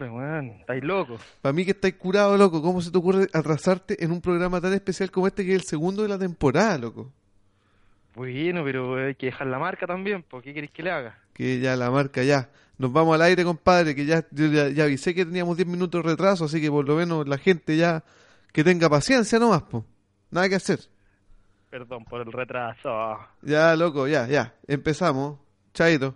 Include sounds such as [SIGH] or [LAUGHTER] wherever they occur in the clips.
weón? Estáis locos. Para mí que estáis curado, loco. ¿Cómo se te ocurre atrasarte en un programa tan especial como este que es el segundo de la temporada, loco? Bueno, pero hay que dejar la marca también, ¿por qué queréis que le haga? Que ya la marca, ya. Nos vamos al aire, compadre, que ya, yo ya, ya avisé que teníamos 10 minutos de retraso, así que por lo menos la gente ya que tenga paciencia nomás, po. Nada que hacer. Perdón por el retraso. Ya, loco, ya, ya. Empezamos. Chaito.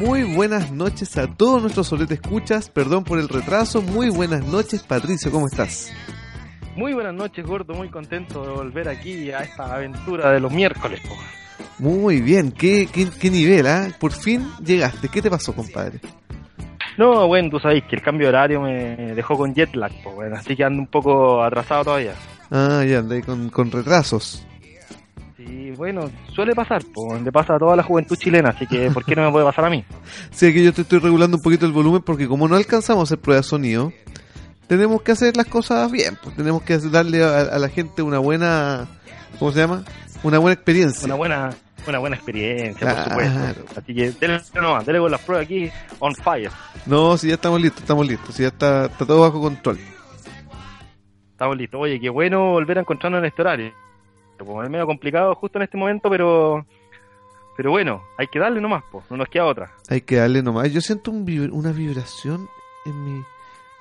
Muy buenas noches a todos nuestros soletes escuchas. Perdón por el retraso. Muy buenas noches, Patricio. ¿Cómo estás? Muy buenas noches, gordo. Muy contento de volver aquí a esta aventura de los miércoles. po. Muy bien. ¿Qué, qué, qué nivel, ah? Por fin llegaste. ¿Qué te pasó, compadre? No, bueno, tú sabéis que el cambio de horario me dejó con jet lag, po, bueno, así que ando un poco atrasado todavía. Ah, ya andé con, con retrasos. Sí, bueno, suele pasar, po, le pasa a toda la juventud chilena, así que ¿por qué no me puede pasar a mí? [LAUGHS] Sé que yo te estoy regulando un poquito el volumen porque como no alcanzamos a hacer prueba de sonido, tenemos que hacer las cosas bien. Pues tenemos que darle a, a la gente una buena, ¿cómo se llama? Una buena experiencia. Una buena, una buena experiencia, por supuesto. Así que dele nomás, dele con las pruebas aquí on fire. No, si ya estamos listos, estamos listos. Si ya está, está todo bajo control. Estamos listos. Oye, qué bueno volver a encontrarnos en este horario. Pues, es medio complicado justo en este momento, pero pero bueno, hay que darle nomás, pues, no nos queda otra. Hay que darle nomás. Yo siento un vibra- una vibración en mi...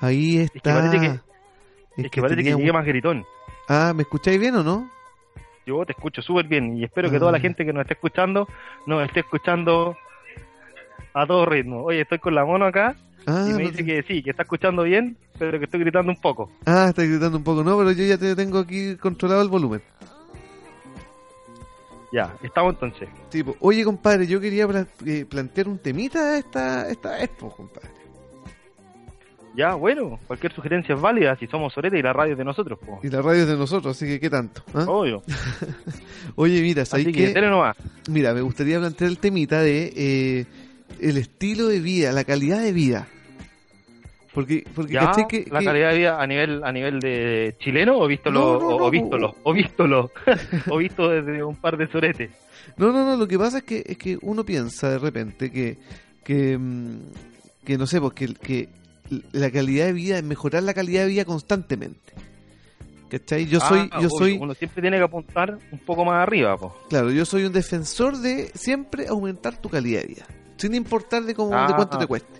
Ahí Es que está. parece que, Es es que, parece que tenía llegué un- más gritón. Ah, ¿me escucháis bien o no? Yo te escucho súper bien y espero que Ah. toda la gente que nos esté escuchando nos esté escuchando a todo ritmo. Oye, estoy con la mono acá Ah, y me no dice te- que sí, que está escuchando bien, pero que estoy gritando un poco. ah, está gritando un poco. No, pero yo ya te tengo aquí controlado el volumen. Ya, estamos entonces. Tipo, oye, compadre, yo quería pla- eh, plantear un temita esta, esta pues, compadre. Ya, bueno, cualquier sugerencia es válida si somos Sorete y la radio es de nosotros, po. Y la radio es de nosotros, así que, ¿qué tanto? ah? Obvio. [LAUGHS] Oye, mira, ¿sabes que, nomás. Mira, me gustaría plantear el temita de eh, el estilo de vida, la calidad de vida. Porque, porque Ya, ¿cachai que, la que- calidad de vida a nivel a nivel de chileno o visto No, lo, no, o, no, o visto lo, o [LAUGHS] visto lo, o visto desde un par de soretes. No, no, no, lo que pasa es que, es que uno piensa de repente que, que, mm, que no sé, porque que la calidad de vida es mejorar la calidad de vida constantemente. ¿Cachai? Yo soy, Ah, yo obvio, soy, uno siempre tiene que apuntar un poco más arriba, po. claro, yo soy un defensor de siempre aumentar tu calidad de vida. Sin importar de cómo, de Ah. cuánto te cueste.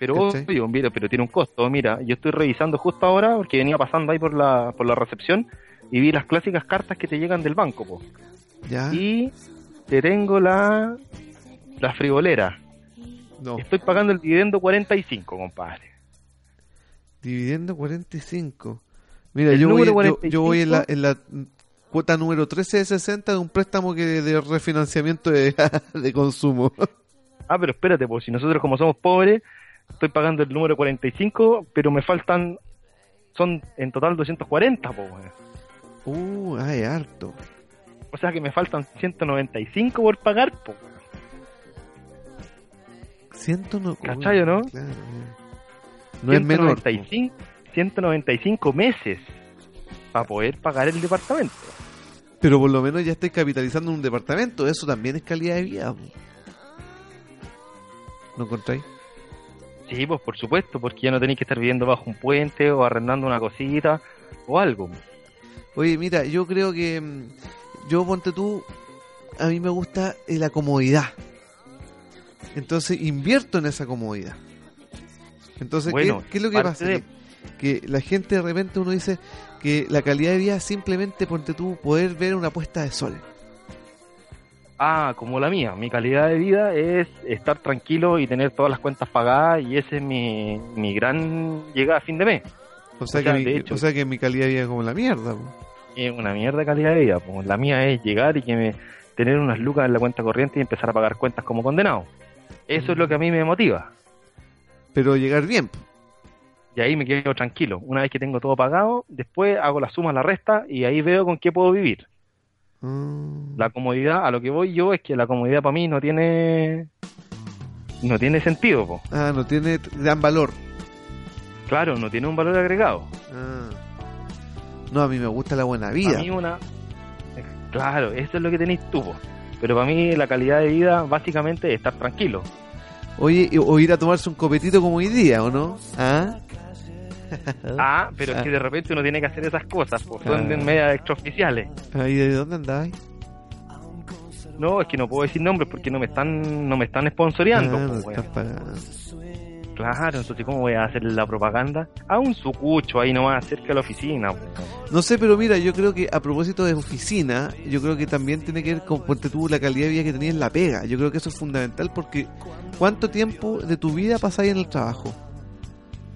Pero ¿Cachai? obvio, mira, pero tiene un costo. Mira, yo estoy revisando justo ahora porque venía pasando ahí por la por la recepción y vi las clásicas cartas que te llegan del banco, po. ¿Ya? Y te tengo la la friolera. No. Estoy pagando el dividendo 45, compadre. Dividendo 45. Mira, yo voy, número yo, yo voy en la, 45. en la cuota número 13 de 60 de un préstamo que de refinanciamiento de, [LAUGHS] de consumo. Ah, pero espérate, pues si nosotros como somos pobres, estoy pagando el número 45, pero me faltan, son en total 240, pues, weón. Uh, ay, harto. O sea que me faltan 195 por pagar, pues. weón. 109. ¿Cachai o no? Claro. No es menor. 195, 195 meses para poder pagar el departamento. Pero por lo menos ya estáis capitalizando un departamento. Eso también es calidad de vida. po. ¿No encontráis? Sí, pues por supuesto, porque ya no tenéis que estar viviendo bajo un puente o arrendando una cosita o algo. Oye, mira, yo creo que. mm, Yo, ponte tú. A mí me gusta eh, la comodidad. Entonces invierto en esa comodidad. Entonces, ¿qué- Bueno, ¿qué, es lo que pasa? de- Que, que la gente de repente uno dice que la calidad de vida es simplemente, ponte tú, poder ver una puesta de sol. Ah, como la mía. Mi calidad de vida es estar tranquilo y tener todas las cuentas pagadas y ese es mi, mi gran llegada a fin de mes. O sea, O sea, que, mi, de hecho- o sea que mi calidad de vida es como la mierda. po. Es una mierda de calidad de vida. La mía es llegar y que me, tener unas lucas en la cuenta corriente y empezar a pagar cuentas como condenado. Eso es lo que a mí me motiva. Pero llegar bien. po. Y ahí me quedo tranquilo. Una vez que tengo todo pagado, después hago la suma, la resta y ahí veo con qué puedo vivir. Mm. La comodidad, a lo que voy yo es que la comodidad para mí no tiene no tiene sentido, po. Ah, no tiene, dan valor. Claro, no tiene un valor agregado. Ah. No, a mí me gusta la buena vida. A mí una... Claro, eso es lo que tenéis tú. po. Pero para mí la calidad de vida básicamente es estar tranquilo. Oye, o ir a tomarse un copetito como hoy día, ¿o no? ¿Ah? [LAUGHS] Ah, pero es que de repente uno tiene que hacer esas cosas, pues son Ah. medias extraoficiales. Ahí, ¿De dónde andabas? No, es que no puedo decir nombres porque no me están no me están sponsoreando. Ah, no pagando. Claro, entonces ¿cómo voy a hacer la propaganda? A un sucucho ahí nomás cerca de la oficina. No sé, pero mira, yo creo que a propósito de oficina, yo creo que también tiene que ver con ponte tú, la calidad de vida que tenías en la pega. Yo creo que eso es fundamental porque ¿cuánto tiempo de tu vida pasáis en el trabajo?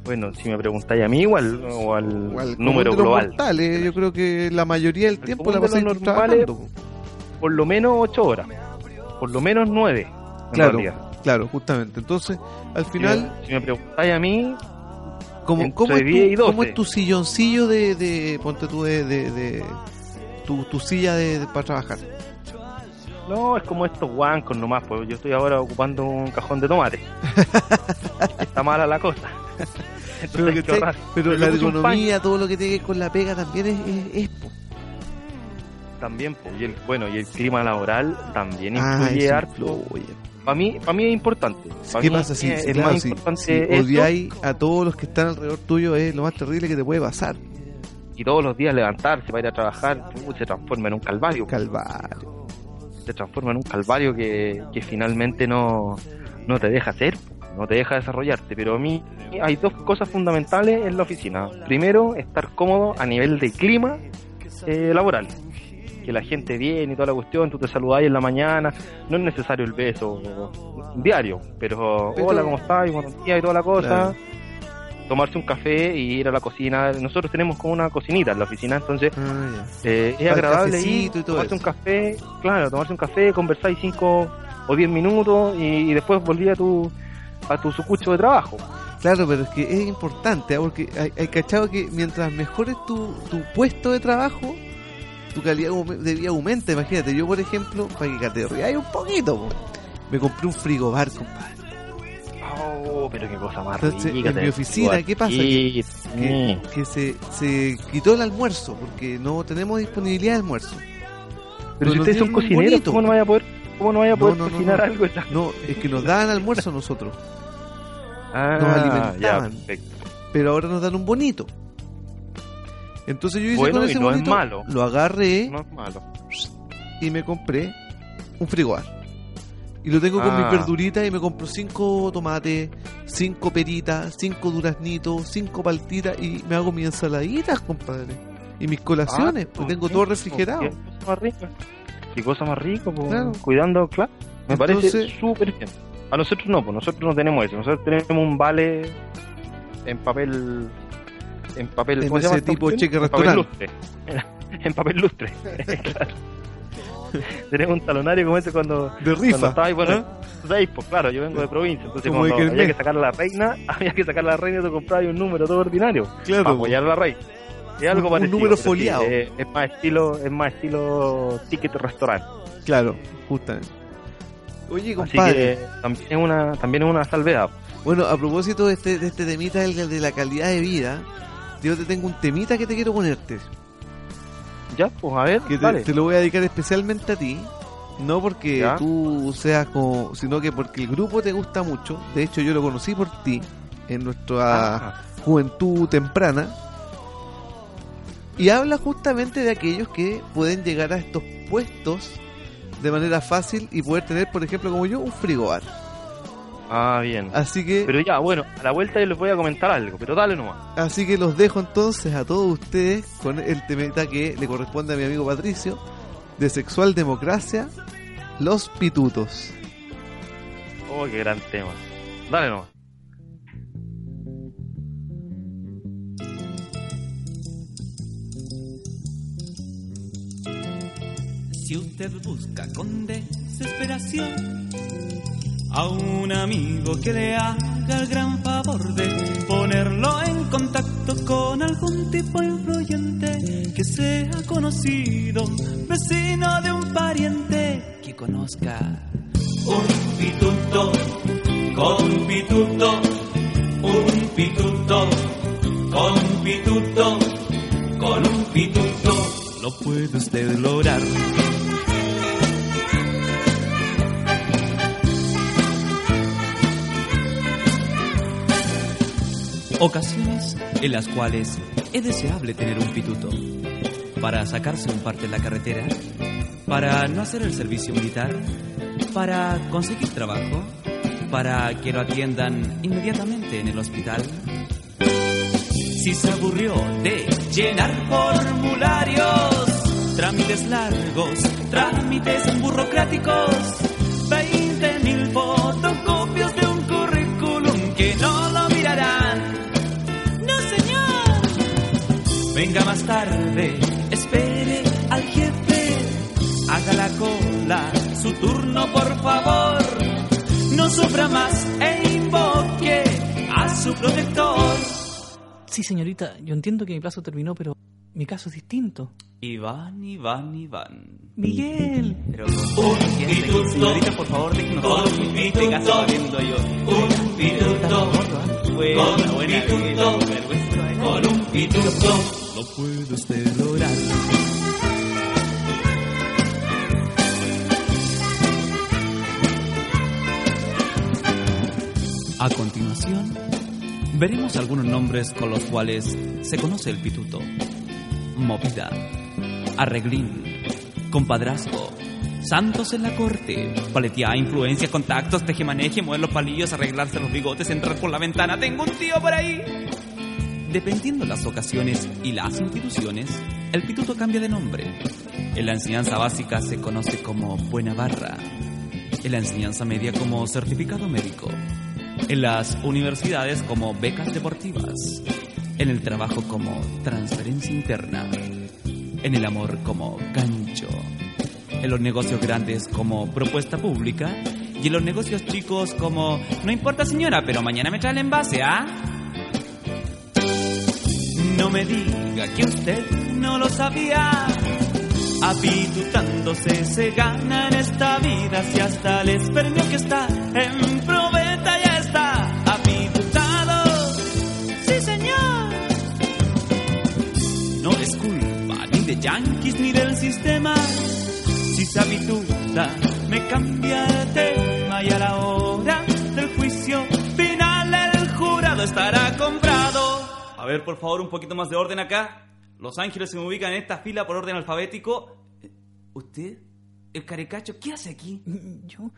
Bueno, si me preguntáis a mí igual o al O al número global, mortales, yo creo que la mayoría del El tiempo la pasáis normales, trabajando. por lo menos ocho horas, por lo menos nueve. en Claro, realidad. claro, justamente. Entonces, al final, Si me- preguntáis a mí, ¿cómo, entre cómo, es 10 y tu, 12. cómo es tu silloncillo de, de ponte tú, de, de, de- tu, tu silla de, de- para trabajar? no, es como estos guancos nomás, pues yo estoy ahora ocupando un cajón de tomate. [LAUGHS] Está mala la cosa. [LAUGHS] Entonces Pero, la ergonomía, todo lo que tiene que ver con la pega también es, es, también, pues, y el, bueno, y el clima laboral también Ah, influye eso harto. Para mí, para mí es importante. Pa' ¿Qué mí pasa si, es, claro, más si- importante si odiáis a todos los que están alrededor tuyo? Es lo más terrible que te puede pasar. y todos los días levantarse para ir a trabajar, se transforma en un calvario. Calvario. Se transforma en un calvario que, que finalmente no, no te deja hacer, no te deja desarrollarte. Pero a mí hay dos cosas fundamentales en la oficina. Primero, estar cómodo a nivel de clima eh, laboral. Que la gente viene y toda la cuestión, tú te saludáis en la mañana, no es necesario el beso diario, pero, hola, ¿cómo estás? Y buenos días y toda la cosa. Claro. Tomarse un café y ir a la cocina. Nosotros tenemos como una cocinita en la oficina, entonces Ah, eh, es agradable ir, tomarse eso. un café, claro, tomarse un café, conversáis cinco o diez minutos y, y después volví a tu a tu sucucho de trabajo. Claro, pero es que es importante, ¿ah? porque hay, hay cachado que mientras mejores tu, tu puesto de trabajo, tu calidad de vida aumenta. Imagínate, yo por ejemplo, para que te rías un poquito, po, me compré un frigobar, compadre. Oh, pero qué cosa más Entonces, rica, en mi oficina, ¿qué pasa? aquí. Que, Mm. que se, se quitó el almuerzo, porque no tenemos disponibilidad de almuerzo. Pero si ustedes son cocineros, bonito. ¿cómo no vaya a poder, cómo no vaya a poder no, no, cocinar no. algo? No, es que nos daban almuerzo a nosotros, Ah, Nos alimentaban. ya, perfecto. pero ahora nos dan un bonito. Entonces yo hice Bueno, con ese no es bonito, malo. lo agarré No es malo. y me compré un frigobar. Y lo tengo con Ah. mis verduritas y me compro cinco tomates, cinco peritas, cinco duraznitos, cinco paltitas y me hago mis ensaladitas, compadre. Y mis colaciones, Ah, pues tengo todo refrigerado. Qué cosa más rica, pues, Claro. cuidando, claro. Me parece súper bien. A nosotros no, pues nosotros no tenemos eso. Nosotros tenemos un vale en papel. En papel. En ¿cómo se llama ese tipo cheque En papel restaurante. lustre. [LAUGHS] en papel lustre. [LAUGHS] Claro. [LAUGHS] tenemos un talonario como ese cuando. De Cuando rifa. estaba ahí, bueno, ¿eh? Pues claro, yo vengo de provincia, entonces Como cuando había que sacar a la reina, había que sacar a la reina y tú comprabas un número todo ordinario Claro. para apoyar a la reina. Es algo Un- un número sí, foliado. es, es más estilo, es más estilo ticket restaurante. Claro, justamente. Oye, Así compadre. que también es una, también es una salvedad. Bueno, a propósito de este, de este temita del- de la calidad de vida, yo te tengo un temita que te quiero ponerte. Ya, pues a ver, Que te lo voy a dedicar especialmente a ti. No porque Ya. tú seas como, sino que porque el grupo te gusta mucho. De hecho, yo lo conocí por ti en nuestra Ah, juventud temprana. Y habla justamente de aquellos que pueden llegar a estos puestos de manera fácil y poder tener, por ejemplo, como yo, un frigobar. ah, bien. Así que, Pero ya, bueno, a la vuelta yo les voy a comentar algo, pero dale nomás. así que los dejo entonces a todos ustedes con el temita que le corresponde a mi amigo Patricio de sexual democracia, los pitutos. Oh, qué gran tema. Dale nomás. Si usted busca con desesperación a un amigo que le haga el gran favor de ponerlo en contacto con algún tipo influyente que sea conocido, vecino de un pariente que conozca un pituto, con pituto, un pituto Con un pituto, con un pituto, lo puede usted lograr. Ocasiones en las cuales es deseable tener un pituto para sacarse un parte de la carretera, para no hacer el servicio militar, para conseguir trabajo, para que lo atiendan inmediatamente en el hospital. Si se aburrió de llenar formularios, trámites largos, trámites burocráticos, Venga más tarde, espere al jefe, haga la cola, su turno por favor. No sufra más e invoque a su protector. Sí, señorita, yo entiendo que mi plazo terminó, pero mi caso es distinto. Iván, Iván, Iván. Miguel. Pero con paciencia, señorita, por favor, déjenos todo lo que este caso sabiendo yo. Un pituto, buena, buena vida, vergüenza, con un pituto, lo puede usted lograr. A continuación, veremos algunos nombres con los cuales se conoce el pituto. Movida, arreglín, compadrazgo, santos en la corte, paleteada, influencia, contactos, tejemaneje, mover los palillos, arreglarse los bigotes, entrar por la ventana, tengo un tío por ahí. Dependiendo las ocasiones y las instituciones, el pituto cambia de nombre. En la enseñanza básica se conoce como buena barra, en la enseñanza media como certificado médico, en las universidades como becas deportivas, en el trabajo como transferencia interna, en el amor como gancho, en los negocios grandes como propuesta pública y en los negocios chicos como no importa señora, pero mañana me trae el envase, ¿ah? No me diga que usted no lo sabía. Apitutándose se gana en esta vida si hasta el espermio que está en probeta ya está apitutado. Sí, señor. No es culpa ni de yanquis ni del sistema. Si se habituta, me cambia de tema y a la hora del juicio final el jurado estará comprado. A ver, por favor, un poquito más de orden acá. Los ángeles se me ubican en esta fila por orden alfabético. ¿Usted? ¿El carecacho? ¿Qué hace aquí? Yo.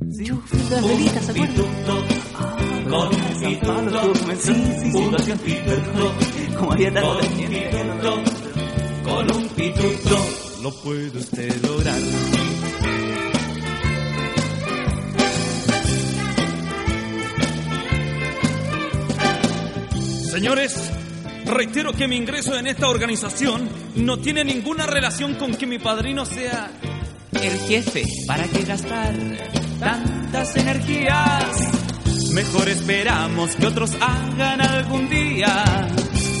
Yo fui de las velitas, ¿se? Pituto, con comenzando. Sí, sí, sí. fundación pituto, Como había tanta gente. pituto, con un pituto, lo puede usted lograr. Señores, reitero que mi ingreso en esta organización no tiene ninguna relación con que mi padrino sea el jefe. ¿Para qué gastar tantas energías? Mejor esperamos que otros hagan algún día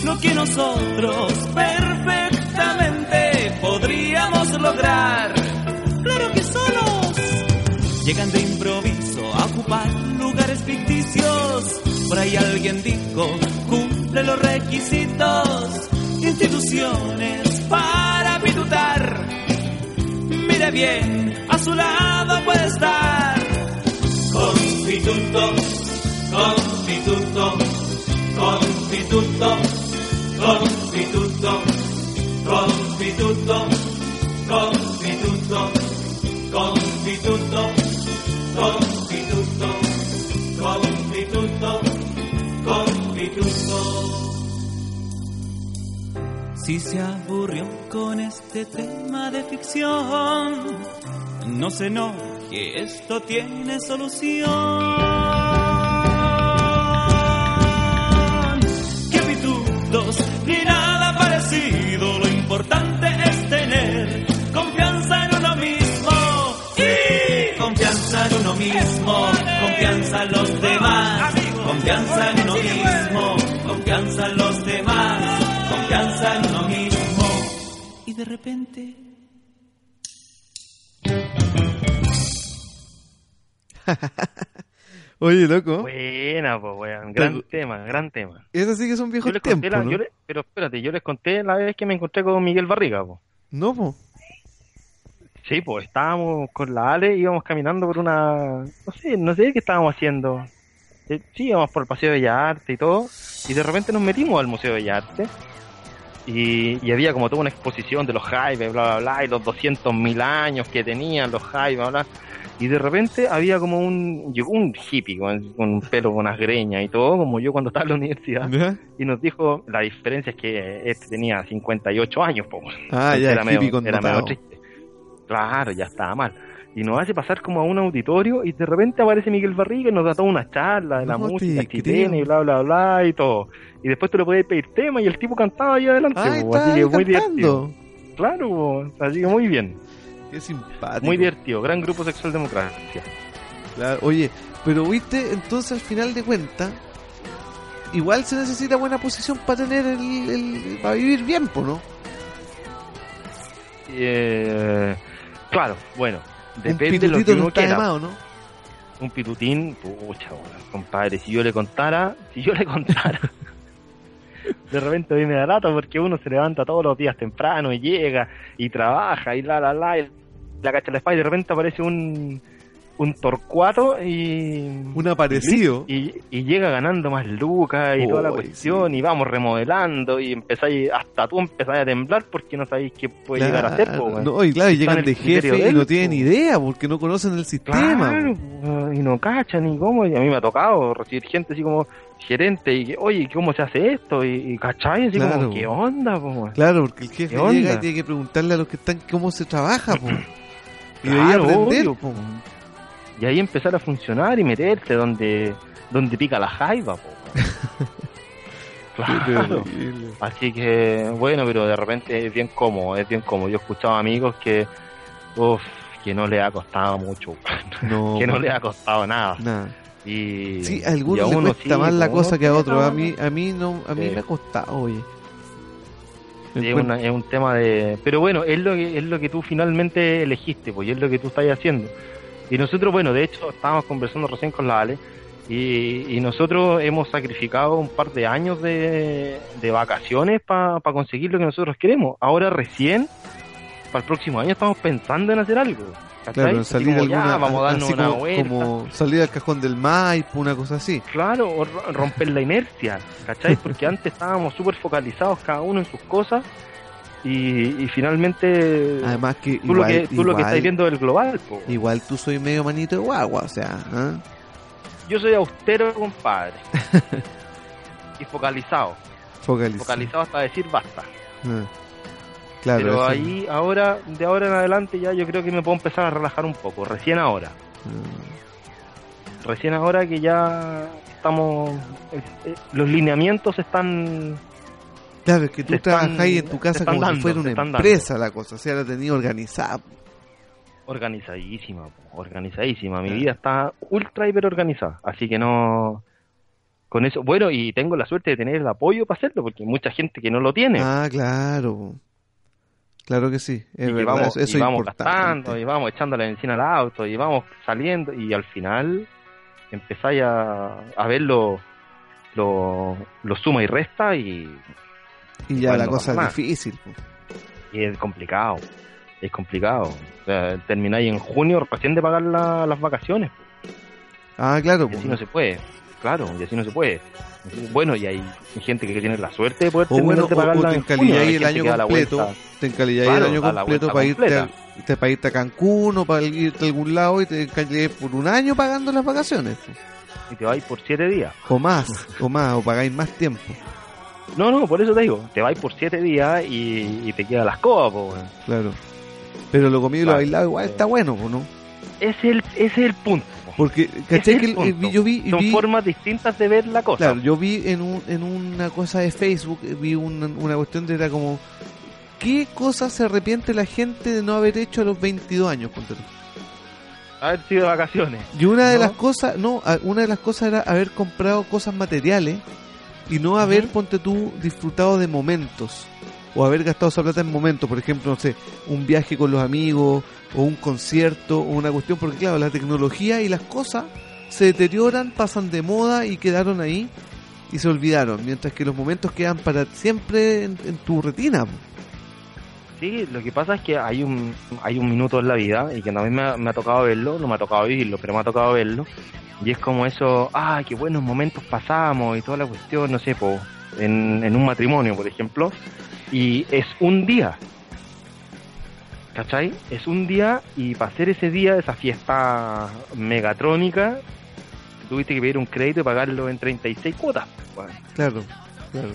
lo que nosotros perfectamente podríamos lograr. Claro que solos llegan de improviso a ocupar lugares ficticios. Por ahí alguien dijo, cumple los requisitos, instituciones para pitutar. Mire bien, a su lado puede estar. Con pituto, con pituto, con pituto, con pituto, con Si se aburrió con este tema de ficción, no se enoje, esto tiene solución. Que pitutos ni nada parecido, lo importante es tener confianza en uno mismo. Y confianza en uno mismo, confianza en los demás, confianza en uno mismo, confianza en los demás, confianza en uno mismo. Y de repente... [LAUGHS] Oye, loco. Buena, pues, weón. Gran Pero- tema, gran tema. Eso sí que son Yo viejos les conté tiempos, la- ¿no? yo le- pero espérate, yo les conté la vez que me encontré con Miguel Barriga, pues. No, po. Sí, pues estábamos con la Ale, íbamos caminando por una... No sé, no sé qué estábamos haciendo. Eh, Sí, íbamos por el Paseo de Bellas Artes y todo, y de repente nos metimos al Museo de Bellas Artes, y, y había como toda una exposición de los Jaivas, bla, bla, bla, y los 200.000 años que tenían los Jaivas, bla, bla. Y de repente había como un... Llegó un hippie con, con un pelo, con unas greñas y todo, como yo cuando estaba en la universidad, ¿Ya? y nos dijo, la diferencia es que este tenía 58 años, po. Ah, Entonces ya, era medio, hippie era medio connotado. triste. Claro, ya estaba mal. Y nos hace pasar como a un auditorio y de repente aparece Miguel Barriga y nos da toda una charla de la No música chilena y bla, bla, bla y todo. Y después tú le podías pedir tema y el tipo cantaba ahí adelante. Ah, así que muy divertido. Claro, así que muy bien. Qué simpático. Muy divertido. Gran grupo sexual democracia. Claro, Oye, pero viste, entonces al final de cuentas, igual se necesita buena posición para tener el, el- para vivir bien, ¿no? Eh, claro, bueno. Un Depende de lo que no uno está de quiera. más, ¿o ¿no? un pitutín, pucha, compadre, si yo le contara, si yo le contara, [LAUGHS] de repente a mí me da lata porque uno se levanta todos los días temprano y llega y trabaja y la la la, y la cacha la espalda y de repente aparece un, un torcuato y... Un aparecido. Y, y llega ganando más lucas y toda la cuestión y vamos remodelando y empezáis, hasta tú empezás a temblar porque no sabéis qué puede llegar a hacer. po, weón. No, y claro, y llegan de jefe y no tienen po. idea porque no conocen el sistema. Claro, po, y no cachan ni cómo. Y a mí me ha tocado recibir gente así como gerente y que, oye, ¿cómo se hace esto? Y, y cachai, así Claro. como, ¿qué onda? po? Claro, porque el jefe ¿Qué onda? llega y tiene que preguntarle a los que están cómo se trabaja, po. [CLEARS THROAT] Y Claro, aprender, obvio, po. Y ahí empezar a funcionar y meterse donde, donde pica la jaiba. Po. [LAUGHS] Claro. Así que, bueno, pero de repente es bien cómodo, es bien cómodo. Yo he escuchado amigos que, uff, que no le ha costado mucho, No, [LAUGHS] que no le ha costado nada. Nada. Y, Sí, y a algunos les uno cuesta sí, más la cosa que a otros. A mí, a mí no, a mí me ha costado, oye. Es, una- es un tema de pero bueno es lo que es lo que tú finalmente elegiste pues y es lo que tú estás haciendo y nosotros bueno de hecho estábamos conversando recién con la Ale y, y nosotros hemos sacrificado un par de años de, de vacaciones para conseguir lo que nosotros queremos ahora recién para el próximo año estamos pensando en hacer algo. Claro, salir como, ya, alguna, vamos a darnos así una como, vuelta como salir al cajón del Maipo, una cosa así. Claro, o ro- romper la inercia, ¿cachai? Porque antes estábamos súper focalizados cada uno en sus cosas y, y finalmente Además que tú, igual, lo que, tú lo que estás viendo del global, po. igual tú soy medio manito de guagua, o sea, ¿ah? yo soy austero, compadre, [LAUGHS] y focalizado, Focalizado. focalizado hasta decir basta. Ah. Claro, Pero ahí, ahora, de ahora en adelante ya yo creo que me puedo empezar a relajar un poco, recién ahora, ah. recién ahora que ya estamos, eh, eh, los lineamientos están Claro, es que tú ahí en tu casa como si fuera una dando. empresa la cosa, o sea, la tenía organizada. Organizadísima, organizadísima. Mi Claro. vida está ultra hiper organizada. Así que no. Con eso, bueno, y tengo la suerte de tener el apoyo para hacerlo, porque hay mucha gente que no lo tiene. Ah, claro. Claro que sí, es y que verdad, vamos, eso, y vamos importante. gastando, y vamos echando la benzina al auto, y vamos saliendo, y al final empezáis a, a ver lo, lo, lo suma y resta, y, Y ya la cosa es difícil. y es complicado. Es complicado. O sea, termináis en junio recién de pagar la- las vacaciones. Ah, claro. Y así no se puede. Claro, y así no se puede. Bueno, y hay gente que tiene la suerte de poder O, terminar uno, de o- te en encalilláis el año completo, vuelta. te encalilláis Claro, el año completo para irte, a, completa. te- para irte a Cancún o para irte a algún lado y te encalilláis por un año pagando las vacaciones. Y te vais por siete días. O más, o más, o pagáis más tiempo. No, no, por eso te digo. Te vais por siete días y, y te quedan las cosas, po. Claro. Pero lo comido y lo bailado igual está bueno, po, ¿no? Ese es el, ese es el punto. po. Porque, ¿cachai? Que el yo vi, Son vi- formas distintas de ver la cosa. Claro, yo vi en, un, en una cosa de Facebook, vi una, una cuestión de era como, ¿qué cosa se arrepiente la gente de no haber hecho a los 22 años? ponte? Haber sido de vacaciones. Y una de ¿No? las cosas, no, una de las cosas era haber comprado cosas materiales y no haber, ponte tú, disfrutado de momentos. O haber gastado esa plata en momentos, por ejemplo, no sé, un viaje con los amigos, o un concierto, o una cuestión, porque claro, la tecnología y las cosas se deterioran, pasan de moda y quedaron ahí y se olvidaron, mientras que los momentos quedan para siempre en, en tu retina. Sí, lo que pasa es que hay un hay un minuto en la vida y que mí me ha, me ha tocado verlo, no me ha tocado vivirlo, pero me ha tocado verlo. Y es como eso, ah, qué buenos momentos pasamos y toda la cuestión, no sé, po, en, en un matrimonio, por ejemplo. Y es un día. ¿Cachai? Es un día y para hacer ese día, esa fiesta megatrónica, tuviste que pedir un crédito y pagarlo en 36 cuotas. Bueno, Claro, claro.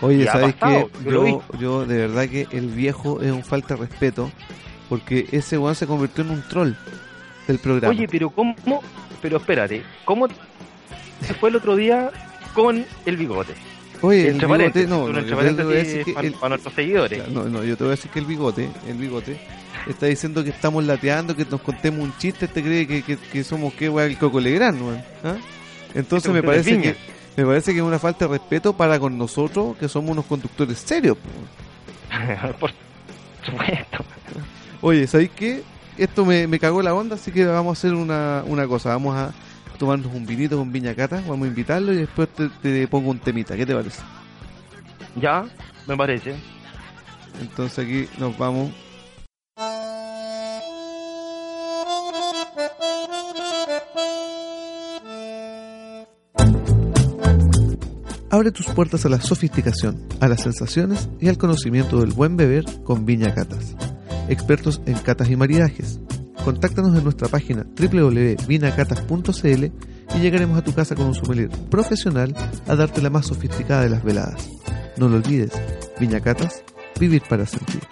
Oye, ¿sabes qué? yo Yo, de verdad que el viejo es un falta de respeto porque ese weón se convirtió en un troll del programa. Oye, pero ¿cómo? Pero espérate, ¿cómo se fue el otro día con el bigote? Oye, el entre bigote, no, no, yo te voy a decir que para, el- para nuestros seguidores. No, no, yo te voy a decir que el bigote, el bigote, está diciendo que estamos lateando, que nos contemos un chiste, este cree que, que, que somos qué weá el Coco Legrand, weón, ¿ah? Entonces Este me parece que me parece que es una falta de respeto para con nosotros, que somos unos conductores serios. po. [LAUGHS] Por supuesto. Oye, ¿sabéis qué? Esto me, me cagó la onda, así que vamos a hacer una, una cosa. Vamos a tomarnos un vinito con Viña Cata, vamos a invitarlo y después te, te pongo un temita. ¿Qué te parece? Ya, me parece. Entonces aquí nos vamos. Abre tus puertas a la sofisticación, a las sensaciones y al conocimiento del buen beber con Viña Catas. Expertos en catas y maridajes. Contáctanos en nuestra página www.vinacatas.cl y llegaremos a tu casa con un sommelier profesional a darte la más sofisticada de las veladas. No lo olvides, Viña Catas, vivir para sentir.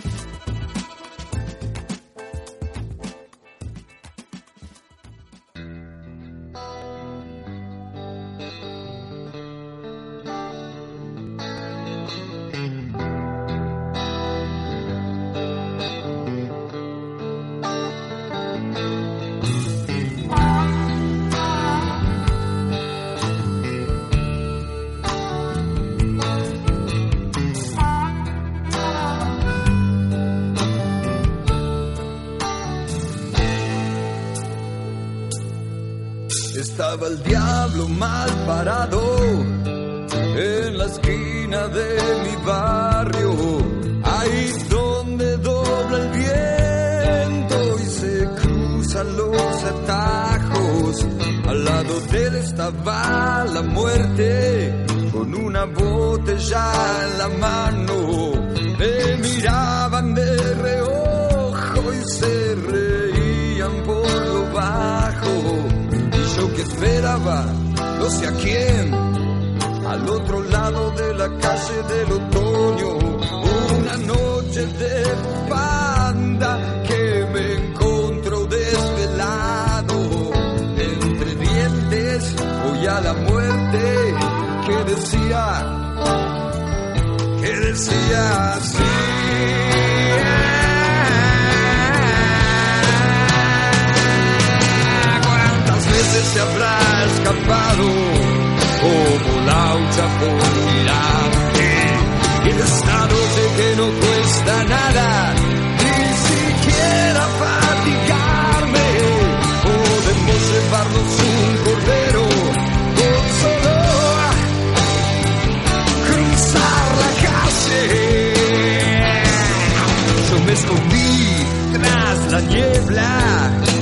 La muerte, que decía, que decía así. ¿Cuántas veces se habrá escapado como laucha por mirarte? Y esta noche que no cuesta nada, escondí tras la niebla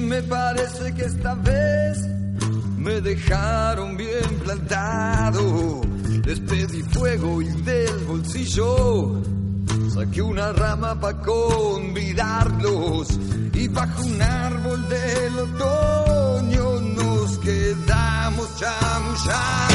me parece que esta vez me dejaron bien plantado. Les pedí fuego y del bolsillo saqué una rama para convidarlos y bajo un árbol del otoño nos quedamos chamullando.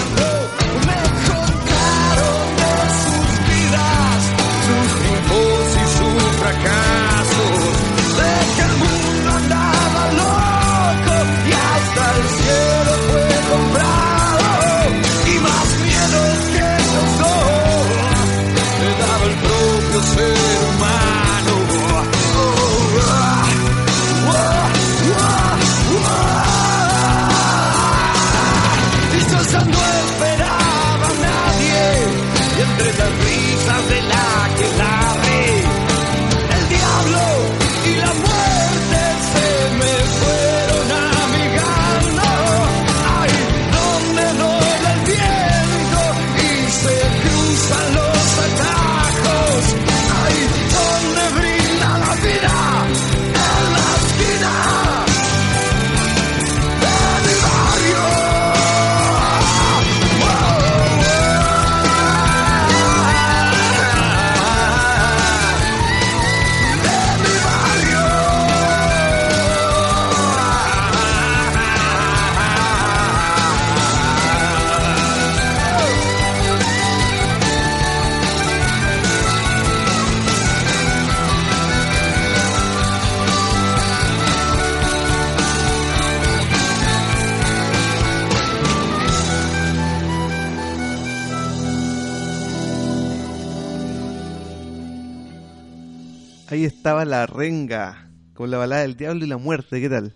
Estaba la renga, con la balada del diablo y la muerte, ¿qué tal?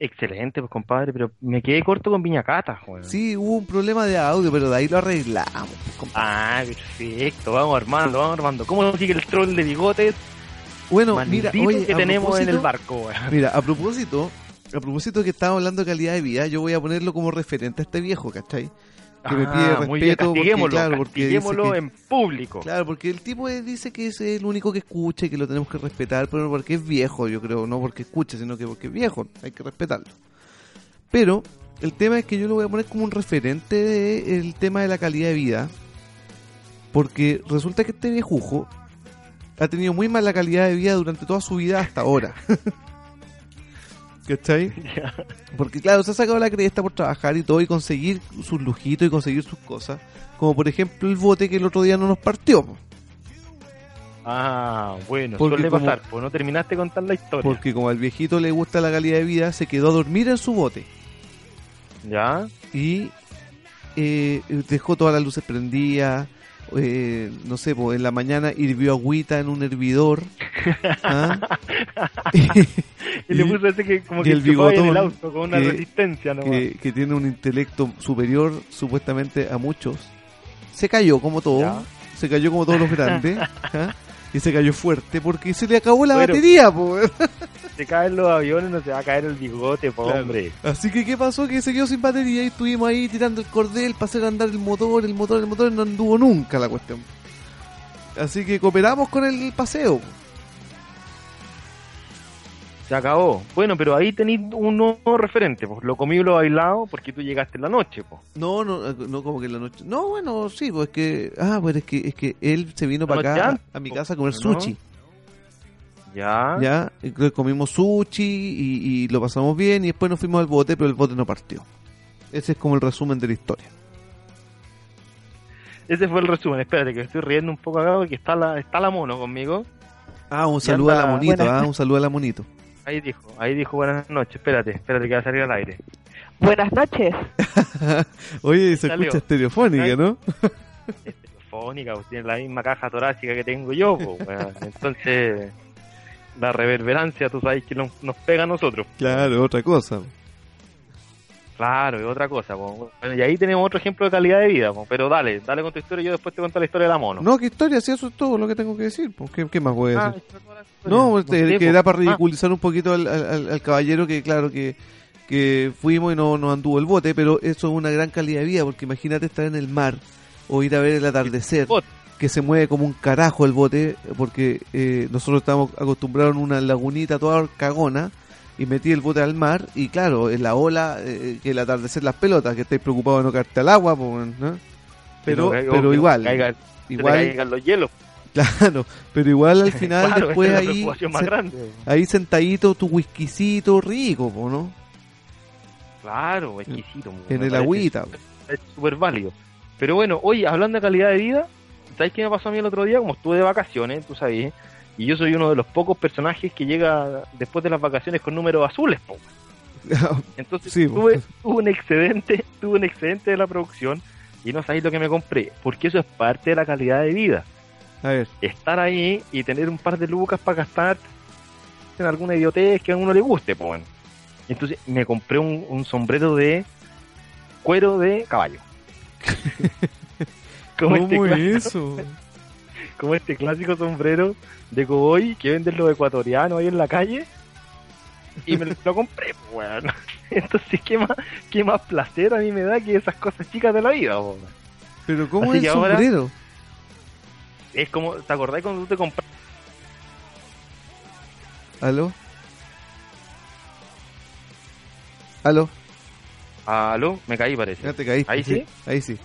Excelente, pues compadre, pero me quedé corto con Viñacata, weón. Sí, hubo un problema de audio, pero de ahí lo arreglamos. pues, compadre. Ah, perfecto, vamos armando, vamos armando. ¿Cómo sigue el troll de bigotes? Bueno, mira, Maldito oye, que a tenemos en el propósito- barco, weón. Mira, a propósito, a propósito que estábamos hablando de calidad de vida, yo voy a ponerlo como referente a este viejo, ¿cachai? Que me pide Ah, muy bien, respeto porque, claro, porque que- en público. Claro, porque el tipo dice que es el único que escucha y que lo tenemos que respetar, pero porque es viejo, yo creo, no porque escuche, sino que porque es viejo, hay que respetarlo. Pero el tema es que yo lo voy a poner como un referente del tema de la calidad de vida, porque resulta que este viejujo ha tenido muy mala calidad de vida durante toda su vida hasta ahora. [LAUGHS] ¿Cachai? [LAUGHS] Porque claro, se ha sacado la cresta por trabajar y todo y conseguir sus lujitos y conseguir sus cosas. Como por ejemplo el bote que el otro día no nos partió. po. Ah, bueno, Porque suele como- pasar, pues no terminaste de contar la historia. Porque como al viejito le gusta la calidad de vida, se quedó a dormir en su bote. ¿Ya? Y eh, dejó todas las luces prendidas. Eh, no sé, po, en la mañana hirvió agüita en un hervidor. ¿ah? [LAUGHS] Y le puso ese que como que el chupaba en el bigotón auto con una que- resistencia nomás. que, que tiene un intelecto superior supuestamente a muchos, se cayó como todo, Ya. se cayó como todos los [LAUGHS] grandes, ¿ah? y se cayó fuerte porque se le acabó la Bueno. batería. Se caen los aviones, no se va a caer el bigote, po, Claro. hombre. Así que qué pasó que se quedó sin batería y estuvimos ahí tirando el cordel para hacer andar el motor, el motor, el motor, no anduvo nunca la cuestión. Así que cooperamos con el paseo. Se acabó. Bueno, pero ahí tenéis un nuevo referente, pues lo comido y lo bailado porque tú llegaste en la noche, pues. No, no, no como que en la noche. No, bueno, sí, pues es que ah, pues es que es que él se vino La para acá antes, a mi casa a comer ¿no? Ya. Ya, entonces comimos sushi y, y lo pasamos bien y después nos fuimos al bote, pero el bote no partió. Ese es como el resumen de la historia. Ese fue el resumen. Espérate que me estoy riendo un poco acá porque está la, está la mono conmigo. Ah, un saludo a la monito, buenas- ah, un saludo a la monito. Ahí dijo, ahí dijo buenas noches. Espérate, espérate que va a salir al aire. Buenas noches. [LAUGHS] Oye, se Salió. escucha estereofónica, ¿no? [LAUGHS] Es telefónica, pues tiene la misma caja torácica que tengo yo, pues, weón. Entonces, la reverberancia, tú sabes que nos, nos pega a nosotros. Claro, otra cosa. Claro, es otra cosa. po. Bueno, y ahí tenemos otro ejemplo de calidad de vida. po. Pero dale, dale con tu historia y yo después te cuento la historia de la mono. No, qué historia, si eso es todo lo que tengo que decir. ¿Qué, qué más voy a Ah, decir? No, sé, que era para Ah, ridiculizar un poquito al, al- al- al caballero que, claro, que, que fuimos y no nos anduvo el bote, pero eso es una gran calidad de vida, porque imagínate estar en el mar o ir a ver el atardecer, Bote. Que se mueve como un carajo el bote, porque eh, nosotros estamos acostumbrados a una lagunita toda cagona, y metí el bote al mar, y claro, en la ola, eh, que el atardecer las pelotas, que estáis preocupados de no caerte al agua, pues, pero, pero igual, caiga- igual, caigan los hielos. [LAUGHS] claro, pero igual al [LAUGHS] final Claro, después es ahí, ahí sentadito tu whiskycito rico, po, ¿no? Claro, exquisito. En el agüita. Es súper válido. Pero bueno, oye, hablando de calidad de vida, ¿sabes qué me pasó a mí el otro día? Como estuve de vacaciones, tú sabes, y yo soy uno de los pocos personajes que llega después de las vacaciones con números azules, po. [LAUGHS] Entonces Sí, tuve, tuve un excedente, tuve un excedente de la producción y no sabéis lo que me compré, porque eso es parte de la calidad de vida. A ver, Estar ahí y tener un par de lucas para gastar en alguna idiotez que a uno le guste, pues. Entonces me compré un, un sombrero de cuero de caballo. [LAUGHS] como, este ¿cómo clásico, es eso? [LAUGHS] como este clásico sombrero de cowboy que venden los ecuatorianos ahí en la calle. Y me lo compré, pues, weón. [LAUGHS] Entonces, ¿qué más, ¿qué más placer a mí me da que esas cosas chicas de la vida, weón? Pero ¿cómo Así es el ahora- sombrero? Es como, ¿te acordás cuando tú te compras ¿Aló? ¿Aló? Aló, me caí parece. Ya te caíste. ¿Ahí sí? Ahí sí.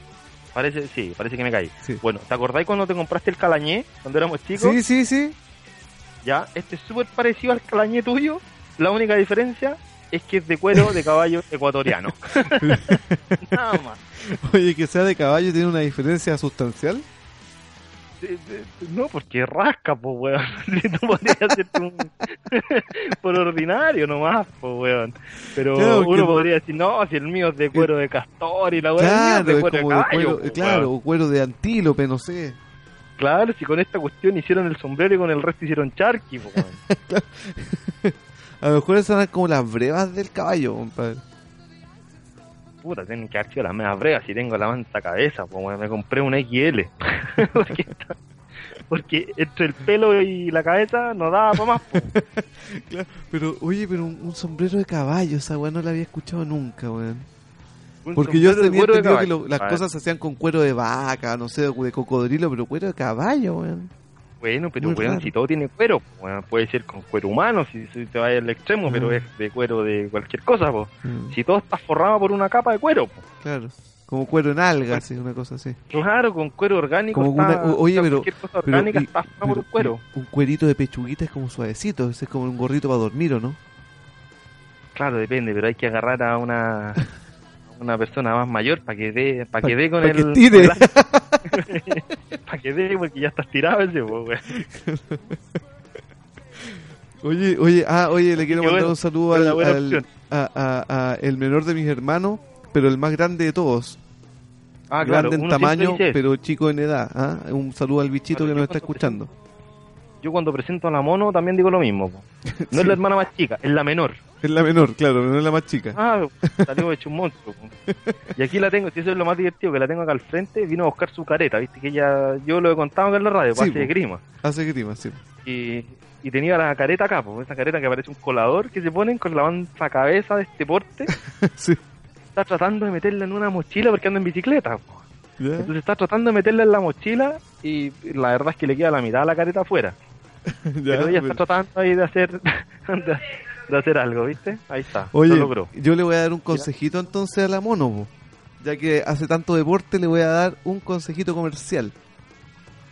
Parece, sí, parece que me caí. Sí. Bueno, ¿te acordáis cuando te compraste el calañé cuando éramos chicos? Sí, sí, sí. Ya, este es súper parecido al calañé tuyo. La única diferencia es que es de cuero de caballo [LAUGHS] ecuatoriano. [LAUGHS] Nada más. Oye, que sea de caballo tiene una diferencia sustancial. No, porque rasca, pues, weón. [LAUGHS] Si tú podrías hacerte un... [LAUGHS] por ordinario nomás, pues, weón. Pero Claro, uno que- podría decir, no, si el mío es de cuero de castor y la weón Claro, es de cuero de como de caballo. cuero, claro, o cuero de antílope, no sé. Claro, si con esta cuestión hicieron el sombrero y con el resto hicieron charqui, pues, weón. [LAUGHS] A lo mejor esas eran como las brevas del caballo, compadre. Puta, tienen que haber sido las meas bregas si tengo la mansa cabeza, pues me compré un XL. [LAUGHS] porque, está- porque entre el pelo y la cabeza no daba para más. po. [LAUGHS] Pero, oye, pero un, un sombrero de caballo, esa weá no la había escuchado nunca, weón. Porque yo tenía entendido que lo- las cosas se hacían con cuero de vaca, no sé, de cocodrilo, pero cuero de caballo, weón. Bueno, pero raro. si todo tiene cuero, puede ser con cuero humano si, si te vas al extremo, pero Mm. es de cuero de cualquier cosa. Mm, Si todo está forrado por una capa de cuero, po. Claro. Como cuero en algas, sí, una cosa así. Claro, con cuero orgánico. Como está- una- oye, pero- Cualquier cosa orgánica y- está por pero un cuero. Un cuerito de pechuguita es como suavecito, es como un gorrito para dormir, ¿o no? Claro, depende, pero hay que agarrar a una, [LAUGHS] a una persona más mayor para que dé, para Pa- que dé con pa' el. que tire. [LAUGHS] para que dé, porque ya está estirado ese, weón. Oye, oye, ah, oye, le quiero mandar un saludo al, al- a, a- a el menor de mis hermanos, pero el más grande de todos. Ah, claro, grande en uno siempre tamaño, pero chico en edad. ¿ah? Un saludo al bichito Claro, que nos está escuchando. Yo cuando presento a la mono también digo lo mismo. po. [LAUGHS] No Sí. es la hermana más chica, es la menor. Es la menor, claro, no es la más chica. Ah, [LAUGHS] salió hecho un monstruo. po. Y aquí la tengo, si eso es lo más divertido, que la tengo acá al frente, vino a buscar su careta, viste que ella, yo lo he contado acá en la radio, Sí, pase po. de grima. Hace grima, sí. Y, y tenía la careta acá, pues, esa careta que parece un colador que se ponen con la mansa cabeza de este porte. [LAUGHS] sí. Está tratando de meterla en una mochila porque anda en bicicleta. Entonces está tratando de meterla en la mochila y la verdad es que le queda la mitad de la careta afuera. [LAUGHS] Ya, pero ella está tratando ahí de hacer [LAUGHS] de, de hacer algo, ¿viste? Ahí está. Oye, lo logró. yo le voy a dar un consejito entonces a la mono, po. ya que hace tanto deporte, le voy a dar un consejito comercial.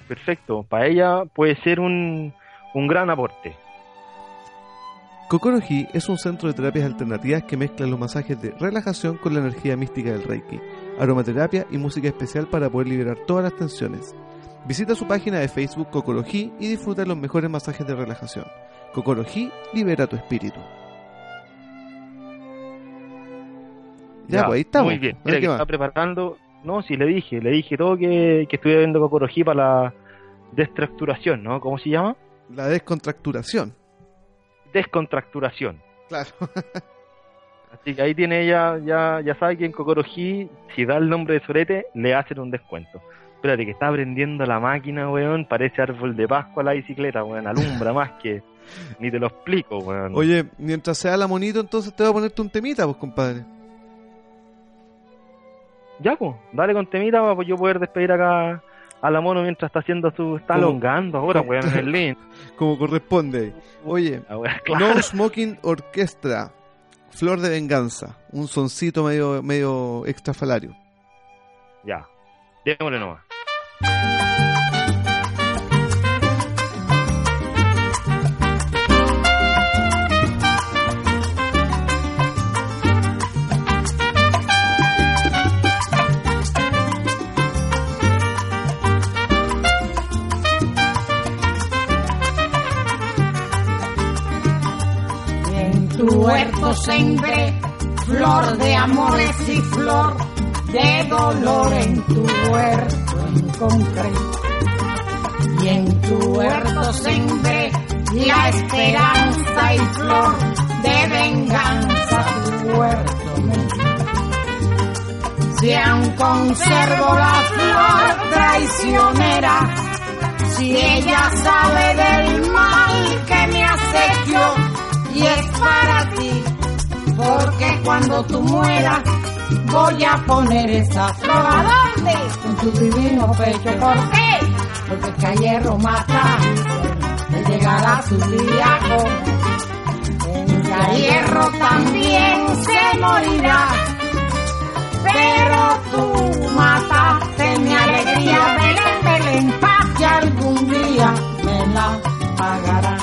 Perfecto. Para ella puede ser un, un gran aporte. Kokoroji es un centro de terapias alternativas que mezcla los masajes de relajación con la energía mística del Reiki, aromaterapia y música especial para poder liberar todas las tensiones. Visita su página de Facebook Kokoroji y disfruta de los mejores masajes de relajación. Kokoroji libera tu espíritu. Ya, pues ahí estamos. Muy bien. Mira ¿qué que está preparando. No, sí, le dije. Le dije todo que, que estuviera viendo Kokoroji para la destructuración, ¿no? ¿Cómo se llama? La descontracturación. Descontracturación. Claro. [LAUGHS] Así que ahí tiene ella, ya, ya sabe que en Kokoroji, si da el nombre de Sorete, le hacen un descuento. Espérate, que está prendiendo la máquina, weón. Parece árbol de Pascua la bicicleta, weón. Alumbra más que. [LAUGHS] Ni te lo explico, weón. Oye, mientras sea la monito, entonces te voy a ponerte un temita, pues compadre. Ya, pues, dale con temita para yo poder despedir acá a la mono mientras está haciendo su. Está Como- alongando ahora, como- weón, en el [LAUGHS] link. Como corresponde. Oye, claro. No Smoking Orchestra, Flor de Venganza, un soncito medio, medio extrafalario. Ya, démosle nomás. En tu huerto sembré flor de amores y flor de dolor en tu huerto encontré. Y en tu huerto sembré la esperanza y flor de venganza tu huerto me. Si aún conservo la flor traicionera, si ella sabe del mal que me acecho y es para ti, porque cuando tú mueras voy a poner esa flor a dónde? En tu divino pecho, ¿por qué? Porque que a hierro mata, que llegará su día que a hierro también se morirá. Pero tú mataste mi alegría, Belén, Belén, paz que algún día me la pagará.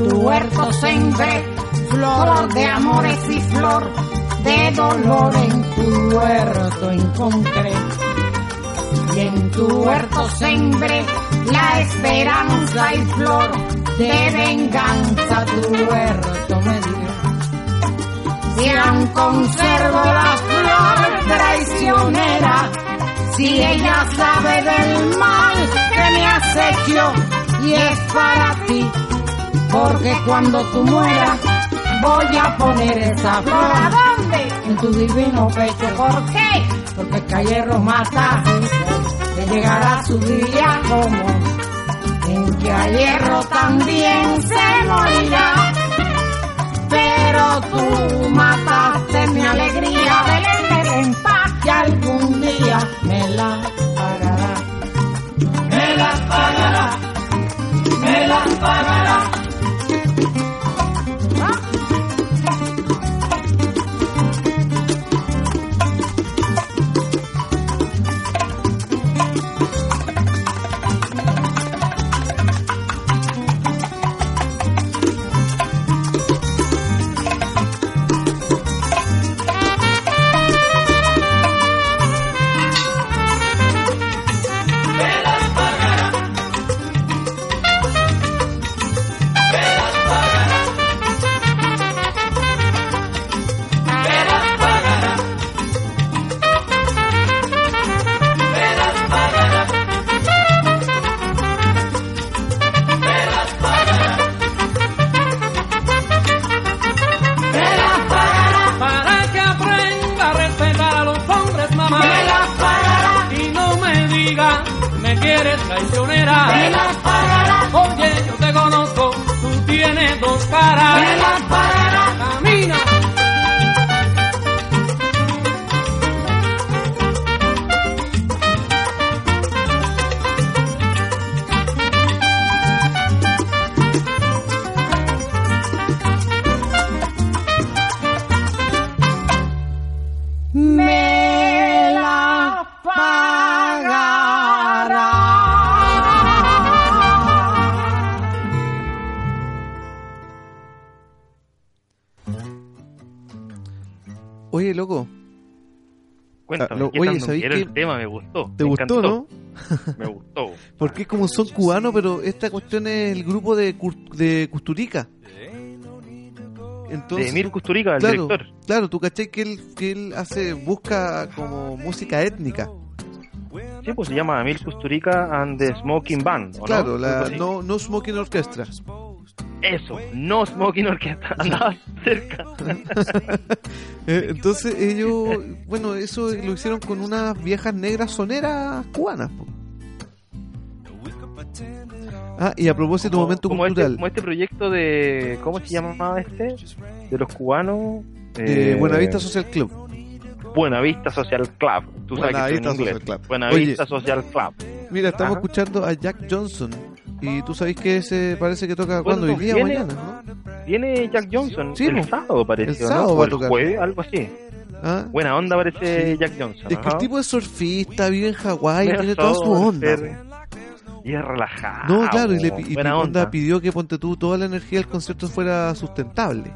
Tu huerto sembré flor de amores y flor de dolor en tu huerto encontré. Y en tu huerto sembré la esperanza y flor de venganza tu huerto me dio. Si aún conservo la flor traicionera, si ella sabe del mal que me acecho y es para ti, porque cuando tú mueras voy a poner esa flor a dónde? En tu divino pecho, ¿por qué? Porque que a hierro mata, que llegará su día como en que a hierro también se morirá. Pero tú mataste mi alegría, Belén, Belén, paz que algún día me la pagará. Me la pagará, me la pagará. Porque como son cubano, pero esta cuestión es el grupo de, de Custurica. Entonces, de Emir Kusturica, el claro, director. claro, tú caché que él, que él hace, busca como música étnica. Sí, pues se llama Emil Kusturica and the Smoking Band. ¿o Claro, no? la no, no Smoking Orchestra. Eso, no Smoking Orchestra, [LAUGHS] andaba cerca. [LAUGHS] Eh, entonces ellos, bueno, eso lo hicieron con unas viejas negras soneras cubanas. po. Ah, y a propósito, Como- momento como cultural. Este, como este proyecto de. ¿Cómo se llamaba este? De los cubanos. de eh, Buenavista Social Club. Buenavista Social Club. Tú sabes que Buenavista inglés. Social Club. Buenavista Social Club. Mira, estamos Ajá. escuchando a Jack Johnson. Y tú sabes que ese parece que toca cuando hoy día o viene- mañana, ¿no? Viene Jack Johnson Sí, el sábado, parece. El sábado ¿no? va O a el tocar. jueves, algo así. ¿Ah? Buena onda parece Sí. Jack Johnson. Es que el tipo es surfista, vive en Hawái, tiene toda su onda. surfer, Y es relajado. No, claro, y, le, y onda pidió que ponte tú toda la energía del concierto fuera sustentable.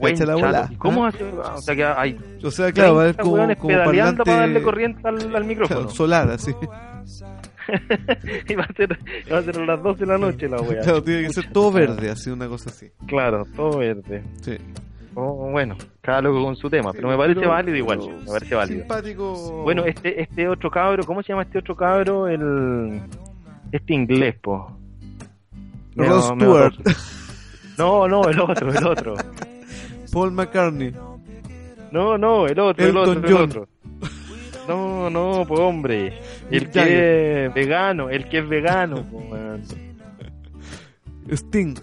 Echa la bola, ¿Y ¿Cómo hace? O sea que hay O sea, claro, va a haber 30 como, como parlante para darle corriente al, al micrófono. claro, solar, así. [LAUGHS] y va a ser, va a ser a las 12 de la noche la wea. Claro, tiene que ser todo verde, así, una cosa así. Claro, todo verde. Sí. Oh, bueno, cada loco con su tema, pero me parece Pero- válido igual. Me parece válido. Simpático. Bueno, este este otro cabro, ¿cómo se llama este otro cabro? El este inglés, po. Rod Stewart. No, no, el otro, el otro. [LAUGHS] Paul McCartney. No, no, el otro, el otro, el John. otro. No, no, pues hombre. El que es vegano, el que es vegano, po. Sting.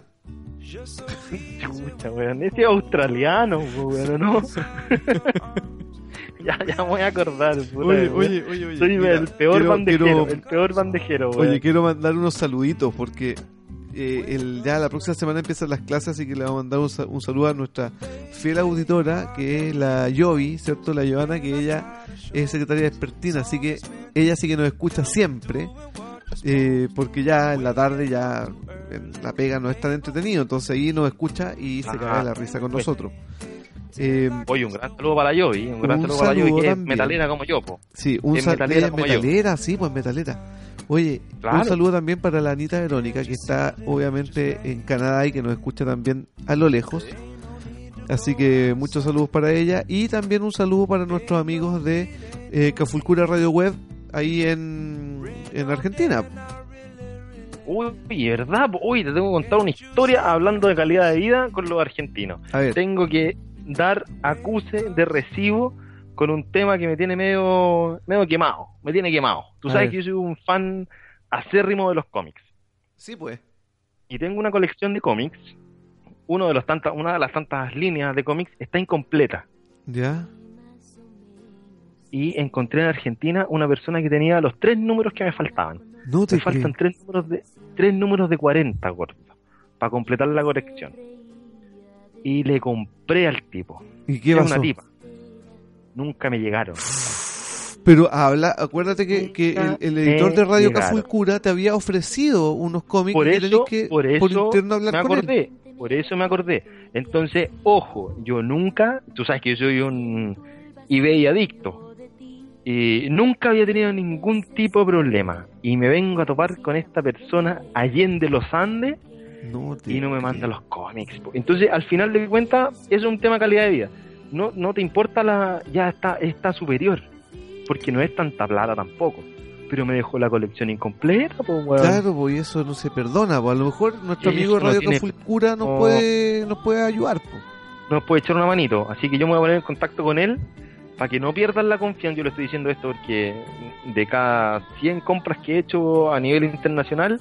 Chucha, weón. Este es australiano, weón, ¿no? [LAUGHS] ya, ya me voy a acordar. puta, Oye, oye, oye, oye. Soy mira, el peor quiero- bandejero, quiero- el peor bandejero, weón. Oye, quiero mandar unos saluditos porque eh, el, ya la próxima semana empiezan las clases, así que le vamos a mandar un saludo a nuestra fiel auditora, que es la Yovi, ¿cierto? La Giovanna, que ella es secretaria de expertina, así que ella sí que nos escucha siempre, eh, porque ya en la tarde ya en la pega no es tan entretenido, entonces ahí nos escucha y se caga la risa con Pues. nosotros. Eh, Oye, un gran saludo para la Yovi, un gran Un saludo para la Yovi, es metalera como yo, po. Sí, un Es metalera yo. metalera, sí, pues metalera. Oye, Claro. un saludo también para la Anita Verónica, que está obviamente en Canadá y que nos escucha también a lo lejos. Así que muchos saludos para ella. Y también un saludo para nuestros amigos de eh, Cafulcura Radio Web, ahí en, en Argentina. Uy, ¿verdad? Uy, te tengo que contar una historia hablando de calidad de vida con los argentinos. A ver, Tengo que dar acuse de recibo con un tema que me tiene medio, medio quemado. Me tiene quemado. Tú sabes que yo soy un fan acérrimo de los cómics. sí, pues. Y tengo una colección de cómics. Uno de los tantas, una de las tantas líneas de cómics está incompleta. Ya. Y encontré en Argentina una persona que tenía los tres números que me faltaban. No te Me faltan creo. tres números de tres números de 40, gordo, para completar la colección. Y le compré al tipo. ¿Y qué pasó? una tipa. Nunca me llegaron. Pero habla, acuérdate que, que el, el editor de Radio Llegaron. Cafulcura te había ofrecido unos cómics Por eso, que por eso interno hablar me con él. acordé. Por eso me acordé. Entonces, ojo, yo nunca, tú sabes que yo soy un eBay adicto. Y nunca había tenido ningún tipo de problema. Y me vengo a topar con esta persona allende los Andes No y no me manda los cómics. Entonces, al final de cuentas, es un tema de calidad de vida. No, no te importa la. Ya está, está superior. Porque no es tanta plata tampoco. Pero me dejó la colección incompleta, pues, weón. Claro, pues y eso no se perdona. Pues a lo mejor nuestro Sí, amigo no Radio tiene- Cafulcura nos no. puede nos puede ayudar. Pues. nos puede echar una manito. Así que yo me voy a poner en contacto con él para que no pierdan la confianza. Yo le estoy diciendo esto porque de cada 100 compras que he hecho a nivel internacional,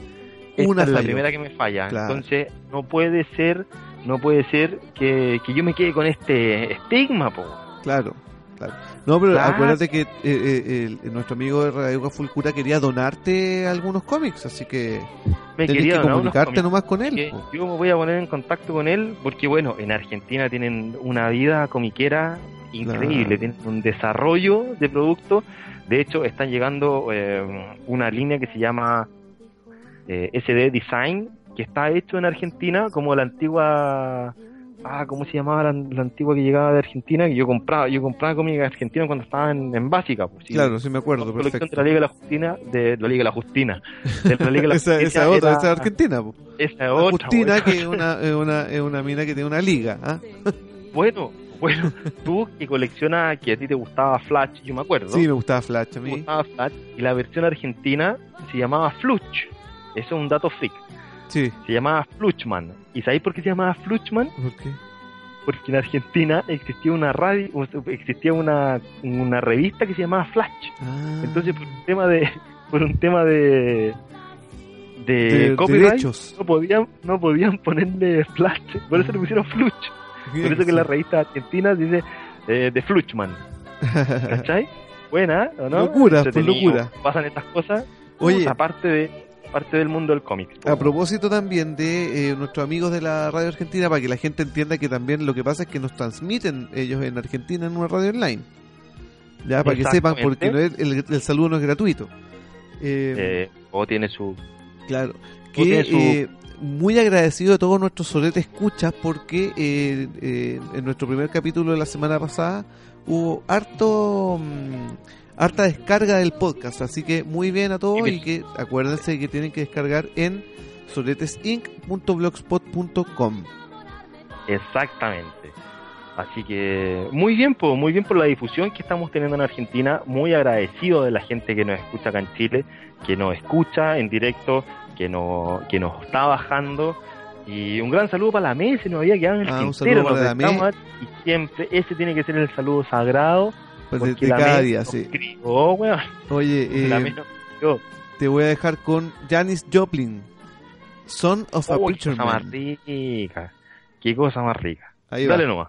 esta Una es la primera que me falla. Claro. Entonces no puede ser, no puede ser que, que yo me quede con este estigma, po. Claro, claro. No, pero Claro. acuérdate que eh, eh, el- nuestro amigo de Radio Cafulcura quería donarte algunos cómics, así que Me tenés quería que comunicarte nomás con él. yo me voy a poner en contacto con él porque bueno, en Argentina tienen una vida comiquera increíble, Claro. tienen un desarrollo de productos. De hecho, están llegando eh, una línea que se llama eh, SD Design, que está hecho en Argentina como la antigua ah, ¿cómo se llamaba la, la antigua que llegaba de Argentina? Que yo compraba, yo compraba cómics argentinos cuando estaba en, en básica, pues, sí. Claro, sí me acuerdo, La colección perfecto. de la Liga de la Justina, de la Liga de la Justina, de la Liga de la [LAUGHS] esa, esa otra, era- esa es Argentina. po. esa La otra, Justina, que es una, es, una, es una mina que tiene una liga. ¿ah? [LAUGHS] Bueno, bueno, tú que coleccionas, que a ti te gustaba Flash, yo me acuerdo. Sí, me gustaba Flash a mí. gustaba Flash, y la versión argentina se llamaba Fluch. Eso es un dato freak. Sí. se llamaba Fluchman. ¿Y sabéis por qué se llamaba Fluchman? ¿Por qué? Porque en Argentina existía una radio, existía una, una revista que se llamaba Flash. Ah, Entonces por un tema de [LAUGHS] por un tema de de, de copyright derechos. no podían no podían ponerle Flash, por eso le pusieron Fluch. Por eso que en la revista argentina dice eh, de Fluchman, [LAUGHS] ¿cachai? Buena, ¿o no? Locura, pues, Entretenido. locura. Pasan estas cosas. Oye. aparte de parte del mundo del cómic. A propósito también de eh, nuestros amigos de la radio argentina, para que la gente entienda que también lo que pasa es que nos transmiten ellos en Argentina en una radio online. Ya, para que sepan, porque no es- el, el saludo no es gratuito. Eh, Eh, o tiene su claro. tiene Que su- eh, muy agradecido de todos nuestros soletes escuchas, porque eh, eh, en nuestro primer capítulo de la semana pasada hubo harto. mm, harta descarga del podcast, así que muy bien a todos y que acuérdense que tienen que descargar en soletesinc.blogspot.com. Exactamente. Así que muy bien, muy bien por la difusión que estamos teniendo en Argentina. Muy agradecido de la gente que nos escucha acá en Chile, que nos escucha en directo, que nos, que nos está bajando. Y un gran saludo para la mesa, nos había quedado en el Ah, un saludo para la estamos- Y siempre, ese tiene que ser el saludo sagrado. Pues de, cada día, sí. weón, Oye, eh, te voy a dejar con Janis Joplin, Son of a Oh, qué cosa más rica. Qué cosa más rica. Ahí va. Dale nomás.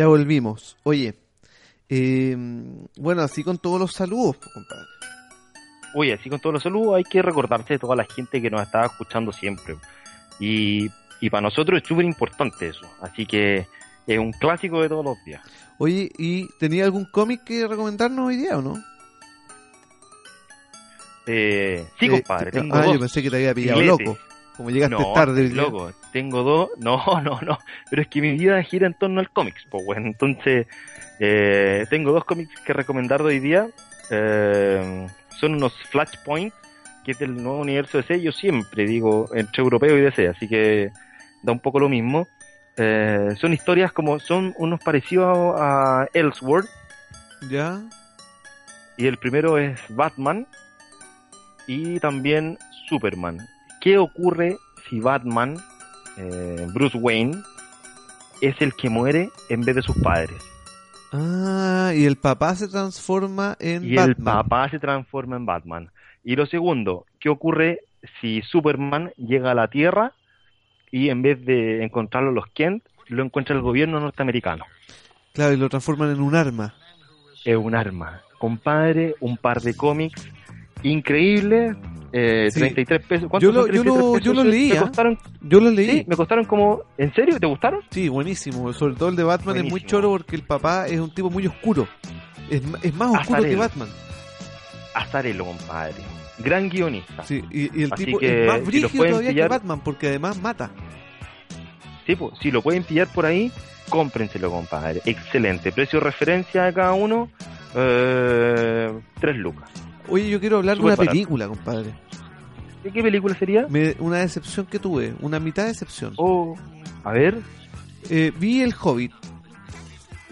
Ya volvimos. Oye, eh, bueno, así con todos los saludos, compadre. Oye, así con todos los saludos hay que recordarse de toda la gente que nos está escuchando siempre. Y, y para nosotros es súper importante eso. Así que es un clásico de todos los días. Oye, ¿y tenía algún cómic que recomendarnos hoy día o no? Eh, sí, Eh, compadre, te- tengo ah, dos. yo pensé que te había pillado filetes. loco. Como llegaste no, tarde. loco. Tengo dos. [LAUGHS] No, no, no. Pero es que mi vida gira en torno al cómics, pues bueno. Entonces, eh, tengo dos cómics que recomendar hoy día. Eh, son unos Flashpoint, que es del nuevo universo DC. Yo siempre digo entre europeo y DC, así que da un poco lo mismo. Eh, son historias como son unos parecidos a Elseworld. ¿Ya? Y el primero es Batman y también Superman. ¿Qué ocurre si Batman, eh, Bruce Wayne, es el que muere en vez de sus padres. Ah, y el papá se transforma en y Batman. el papá se transforma en Batman. Y lo segundo, ¿qué ocurre si Superman llega a la Tierra y en vez de encontrarlo los Kent, lo encuentra el gobierno norteamericano? Claro, y lo transforman en un arma. Es un arma. Compadre, un par de cómics increíbles, eh, Sí. 33 pesos. ¿Cuántos Yo lo- son yo lo- 33 yo lo pesos? leí, Me costaron, Yo lo leí. sí, me costaron como... ¿En serio? ¿Te gustaron? Sí, buenísimo. Sobre todo el de Batman es muy Buenísimo. choro porque el papá es un tipo muy oscuro. Es, es más oscuro que Azarelo. Batman. Azarelo, compadre. Gran guionista. Sí, y, y el Así tipo que, es más si lo brígido pueden todavía pillar- que Batman porque además mata. Sí, pues, si lo pueden pillar por ahí, cómprenselo, compadre. Excelente. Precio de referencia de cada uno, eh, 3 lucas. Oye, yo quiero hablar de una barato. película, compadre. ¿De qué película sería? Me- una decepción que tuve, una mitad de decepción. Oh, a ver, Eh, vi El Hobbit,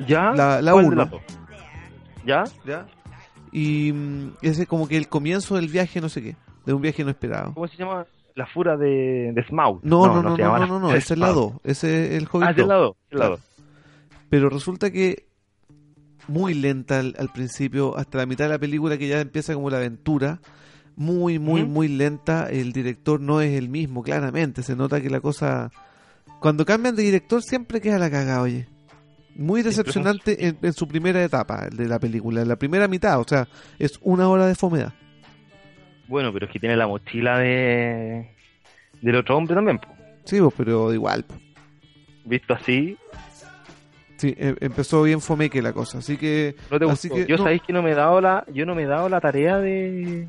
ya. La- la. ¿Ya? ¿ya? Y mm, ese como que el comienzo del viaje, no sé qué, de un viaje no esperado. ¿Cómo se llama? La fura de, de Smaug. No, no, no, no, no, la no, no, Fura de ese es la Smaug. 2, ese es El Hobbit Ah, es del 2. lado. Claro. lado. Pero resulta que muy lenta al, al principio, hasta la mitad de la película que ya empieza como la aventura, muy, muy, muy lenta. El director no es el mismo, claramente. Se nota que la cosa... Cuando cambian de director siempre queda la cagada, oye. Muy decepcionante en, en su primera etapa de la película, en la primera mitad, o sea, es una hora de fomedad. Bueno, pero es que tiene la mochila de del otro hombre también. po. Sí, pero igual. Visto así, Sí, em- empezó bien fomeque la cosa, así que... no te Así gustó. que, yo no. sabéis que no me he dado la, yo no me he dado la tarea de,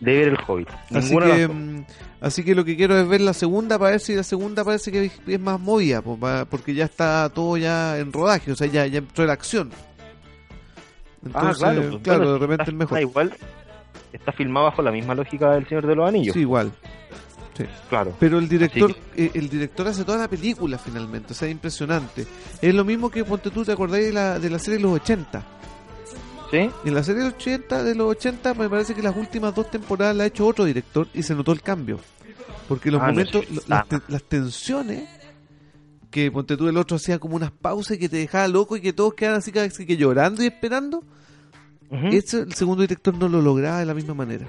de ver el Hobbit. Así que, mm, así que lo que quiero es ver la segunda para ver si la segunda parece que es- más movida, pues, porque ya está todo ya en rodaje, o sea, ya, ya entró la acción. ah, Entonces, claro. pues, claro, de repente está- es mejor. está igual, está filmado bajo la misma lógica del Señor de los Anillos. Sí, igual. Claro. Pero el director, eh, el director hace toda la película finalmente, o sea, impresionante. Es lo mismo que ponte tú, te acordáis de la, de la serie de los 80. ¿Sí? En la serie de los 80, de los 80 me parece que las últimas dos temporadas la ha hecho otro director y se notó el cambio. Porque los Ah, no, momentos, sí, las, te- las tensiones que ponte tú el otro hacía como unas pausas que te dejaba loco y que todos quedaban así casi que llorando y esperando. Ese, el segundo director no lo lograba de la misma manera.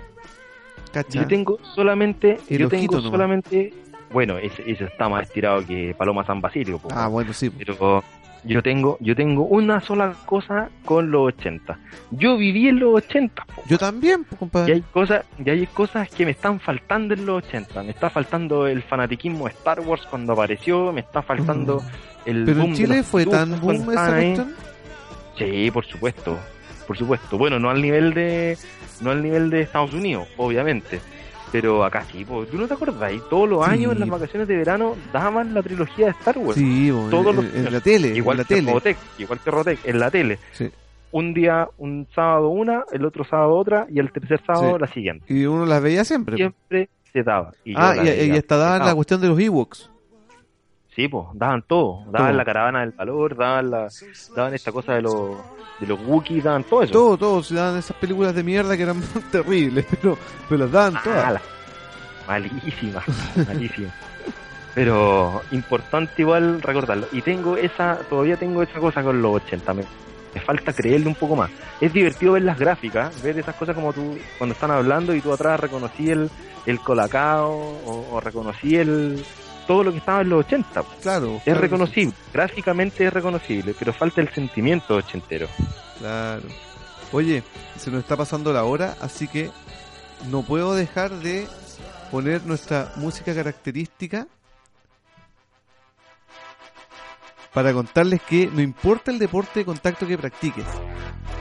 ¿Cacha? Yo tengo solamente, El yo tengo nomás. solamente, bueno, ese, ese está más estirado que Paloma San Basilio, po. Ah, bueno, sí. pero yo tengo, yo tengo una sola cosa con los 80. Yo viví en los 80, po. Yo también, pues, y compadre. hay cosas, y hay cosas que me están faltando en los 80. Me está faltando el fanatiquismo de Star Wars cuando apareció, me está faltando el Mm. Pero boom en Chile fue tan boom esa cuestión. Sí, por supuesto, por supuesto. Bueno, no al nivel de, no al nivel de Estados Unidos, obviamente. Pero acá sí, po. ¿tú no te acordás? Todos los Sí. años en las vacaciones de verano daban la trilogía de Star Wars. Sí, bo, Todos en, los en años. la tele, igual en la que tele. Robotech, igual que Robotech, en la tele. Sí. Un día, un sábado una, el otro sábado otra, y el tercer sábado Sí. la siguiente. Y uno las veía siempre. po. Siempre se daba. Y Ah, y, y hasta daban la cuestión de los Ewoks. Sí, pues, daban todo. Daban Todo. la caravana del valor, daban la, daban esta cosa de los, de los Wookiees, daban todo eso. Todo, todo. Se daban esas películas de mierda que eran [LAUGHS] terribles, pero, pero las daban Ah, todas. malísimas, malísimas. Pero importante igual recordarlo. Y tengo esa, todavía tengo esa cosa con los 80. Me, me falta creerle un poco más. Es divertido ver las gráficas, ver esas cosas como tú, cuando están hablando y tú atrás reconocí el, el colacao o, o reconocí el todo lo que estaba en los 80. Claro. Es claro, reconocible, gráficamente es reconocible, pero falta el sentimiento ochentero. Claro. Oye, se nos está pasando la hora, así que no puedo dejar de poner nuestra música característica para contarles que no importa el deporte de contacto que practiques,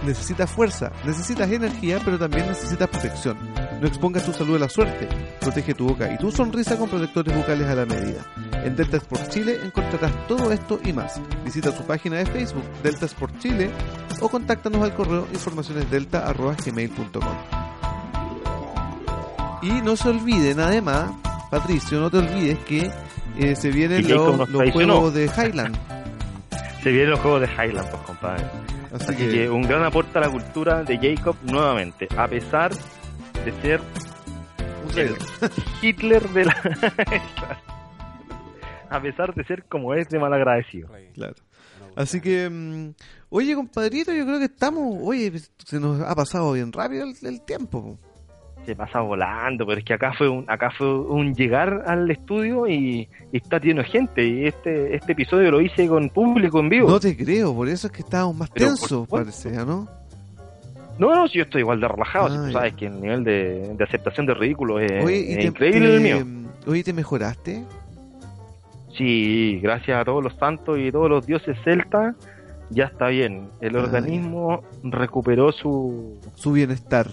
necesitas fuerza, necesitas energía, pero también necesitas protección. No expongas tu salud a la suerte, protege tu boca y tu sonrisa con protectores bucales a la medida. En Delta Sport Chile encontrarás todo esto y más. Visita su página de Facebook, Delta Sport Chile, o contáctanos al correo informacionesdelta.gmail.com Y no se olviden, además, Patricio, no te olvides que eh, se vienen los, juegos de Highland. [LAUGHS] Se vienen los juegos de Highland, pues, compadre. Así, Así que, que un gran aporte a la cultura de Jacob nuevamente, a pesar de ser trailer. Hitler de la... [LAUGHS] a pesar de ser como es de malagradecido. Claro. Así que, mm, oye, compadrito, yo creo que estamos, oye, se nos ha pasado bien rápido el, el tiempo. Se pasa volando, pero es que acá fue un, acá fue un llegar al estudio y, y está lleno de gente. Y este, este episodio lo hice con público en vivo. No te creo, por eso es que estábamos más Pero tensos, ¿ah, ¿no? No, no, si yo estoy igual de relajado. si Ah, tú ya. sabes que el nivel de, de aceptación de ridículo es, Oye, y es te, increíble te- el mío. Oye, ¿te mejoraste? Sí, gracias a todos los santos y todos los dioses celtas, ya está bien. El Ah, organismo recuperó su Su bienestar.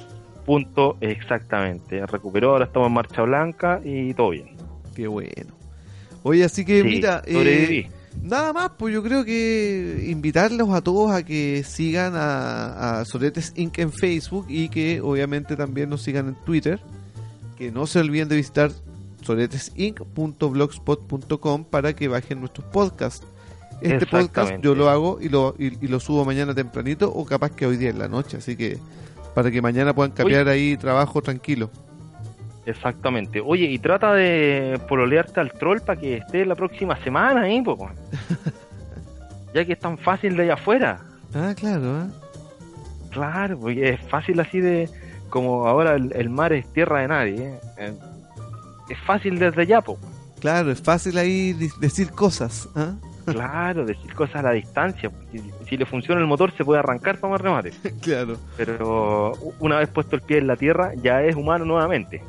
Punto exactamente. Recuperó, ahora estamos en marcha blanca y todo bien. Qué bueno. Oye, así que Sí, mira, eh, nada más, pues yo creo que invitarlos a todos a que sigan a, a Soretes Inc. en Facebook y que obviamente también nos sigan en Twitter. Que no se olviden de visitar soretesinc.blogspot.com para que bajen nuestros podcasts. Este podcast yo lo hago y lo, y, y lo subo mañana tempranito o capaz que hoy día en la noche, así que para que mañana puedan cambiar ahí trabajo tranquilo. Exactamente. Oye, y trata de pololearte al troll para que esté la próxima semana ahí, po. [LAUGHS] ya que es tan fácil de allá afuera. Ah, claro, ¿eh? Claro, porque es fácil así de. Como ahora el, el mar es tierra de nadie. ¿eh? Eh, Es fácil desde allá, po. Claro, es fácil ahí decir cosas. ¿ah? Claro, decir cosas a la distancia. Si, si le funciona el motor, se puede arrancar para más remate. [LAUGHS] Claro, Pero una vez puesto el pie en la tierra, ya es humano nuevamente.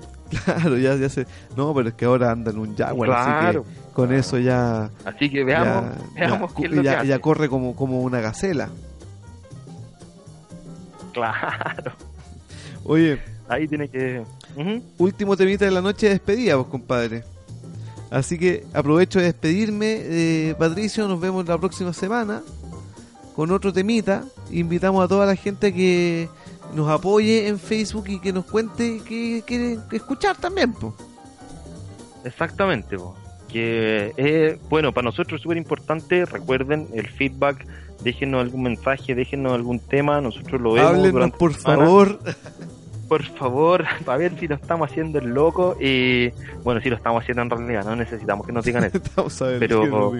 claro, ya, ya sé. No, pero es que ahora anda en un Jaguar, claro. así que con eso ya. Así que veamos, ya, veamos ya- qué es lo ya- que hace. ya corre como, como una gacela. Claro. Oye, Ahí tiene que. Último temita de la noche de despedida, vos, compadre. Así que aprovecho de despedirme, de Patricio. Nos vemos la próxima semana con otro temita. Invitamos a toda la gente que nos apoye en Facebook y que nos cuente que quiere escuchar también. po. Exactamente, po. que es, bueno, para nosotros es súper importante, recuerden el feedback, déjenos algún mensaje, déjenos algún tema, nosotros lo vemos Háblenos, durante por favor. [LAUGHS] por favor, [LAUGHS] para ver si lo estamos haciendo el loco y bueno, si lo estamos haciendo en realidad, no necesitamos que nos digan eso, Vamos a ver. Pero-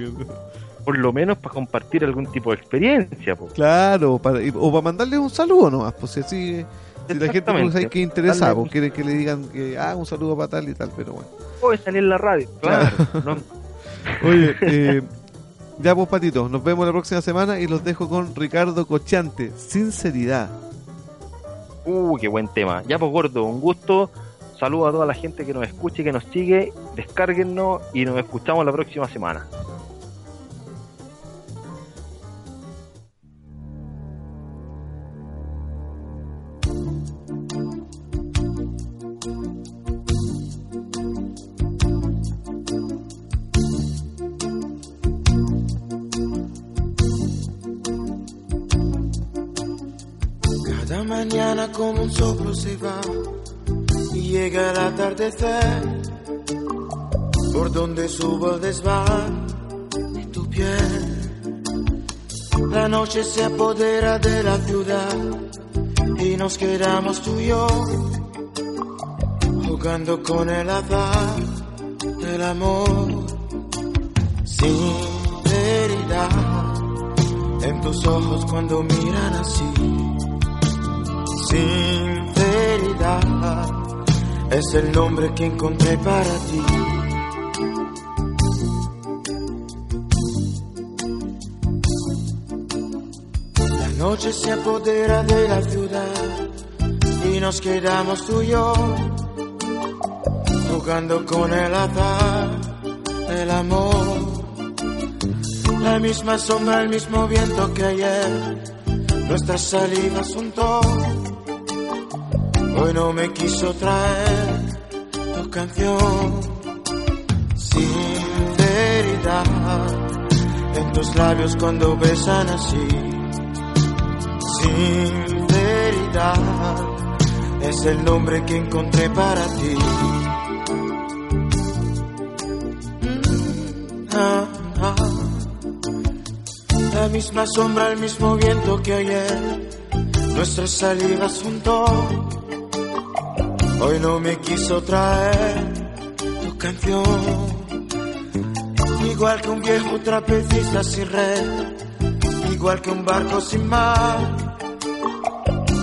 por lo menos para compartir algún tipo de experiencia, po. Claro, para, o para mandarles un saludo nomás, pues si así, si la gente pues, hay que interesa, pues, quiere que le digan que ah, un saludo para tal y tal, pero bueno. puede salir en la radio, claro, [LAUGHS] ¿no? Oye, eh, ya pues patitos, nos vemos la próxima semana y los dejo con Ricardo Cochante, sinceridad. Uh, qué buen tema. Ya pues gordo, un gusto. Saludos a toda la gente que nos escuche, que nos sigue. Descárguennos y nos escuchamos la próxima semana. Por donde subo el desván de tu piel. La noche se apodera de la ciudad y nos quedamos tú y yo jugando con el azar del amor. Sinceridad en tus ojos cuando miran así sinceridad es el nombre que encontré para ti. La noche se apodera de la ciudad y nos quedamos tú y yo jugando con el azar del amor. La misma sombra, el mismo viento que ayer, nuestras salivas juntó. Hoy no me quiso traer tu canción. Sinceridad en tus labios cuando besan así. Sinceridad es el nombre que encontré para ti. Ah, ah. La misma sombra, el mismo viento que ayer, nuestras salivas juntó. Hoy no me quiso traer tu canción. Igual que un viejo trapecista sin red, igual que un barco sin mar.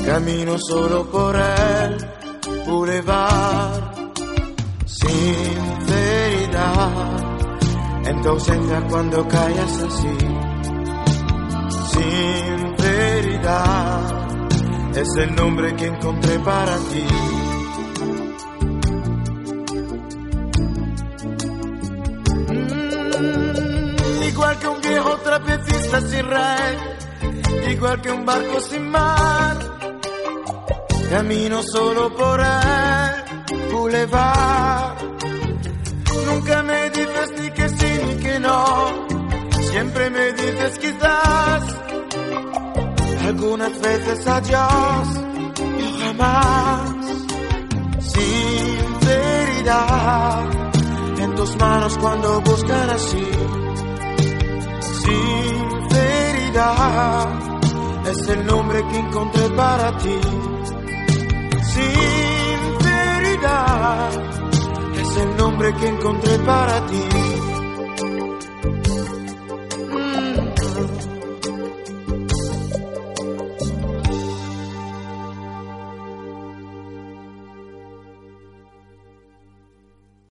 Camino solo por el boulevard, sinceridad, en tu ausencia cuando callas así. Sinceridad es el nombre que encontré para ti. Viejo trapecista sin red, igual que un barco sin mar. Camino solo por el boulevard. Nunca me dices ni que sí ni que no. Siempre me dices quizás. Algunas veces adiós y jamás. Sinceridad en tus manos cuando buscan así. Sinceridad es el nombre que encontré para ti. Sinceridad es el nombre que encontré para ti.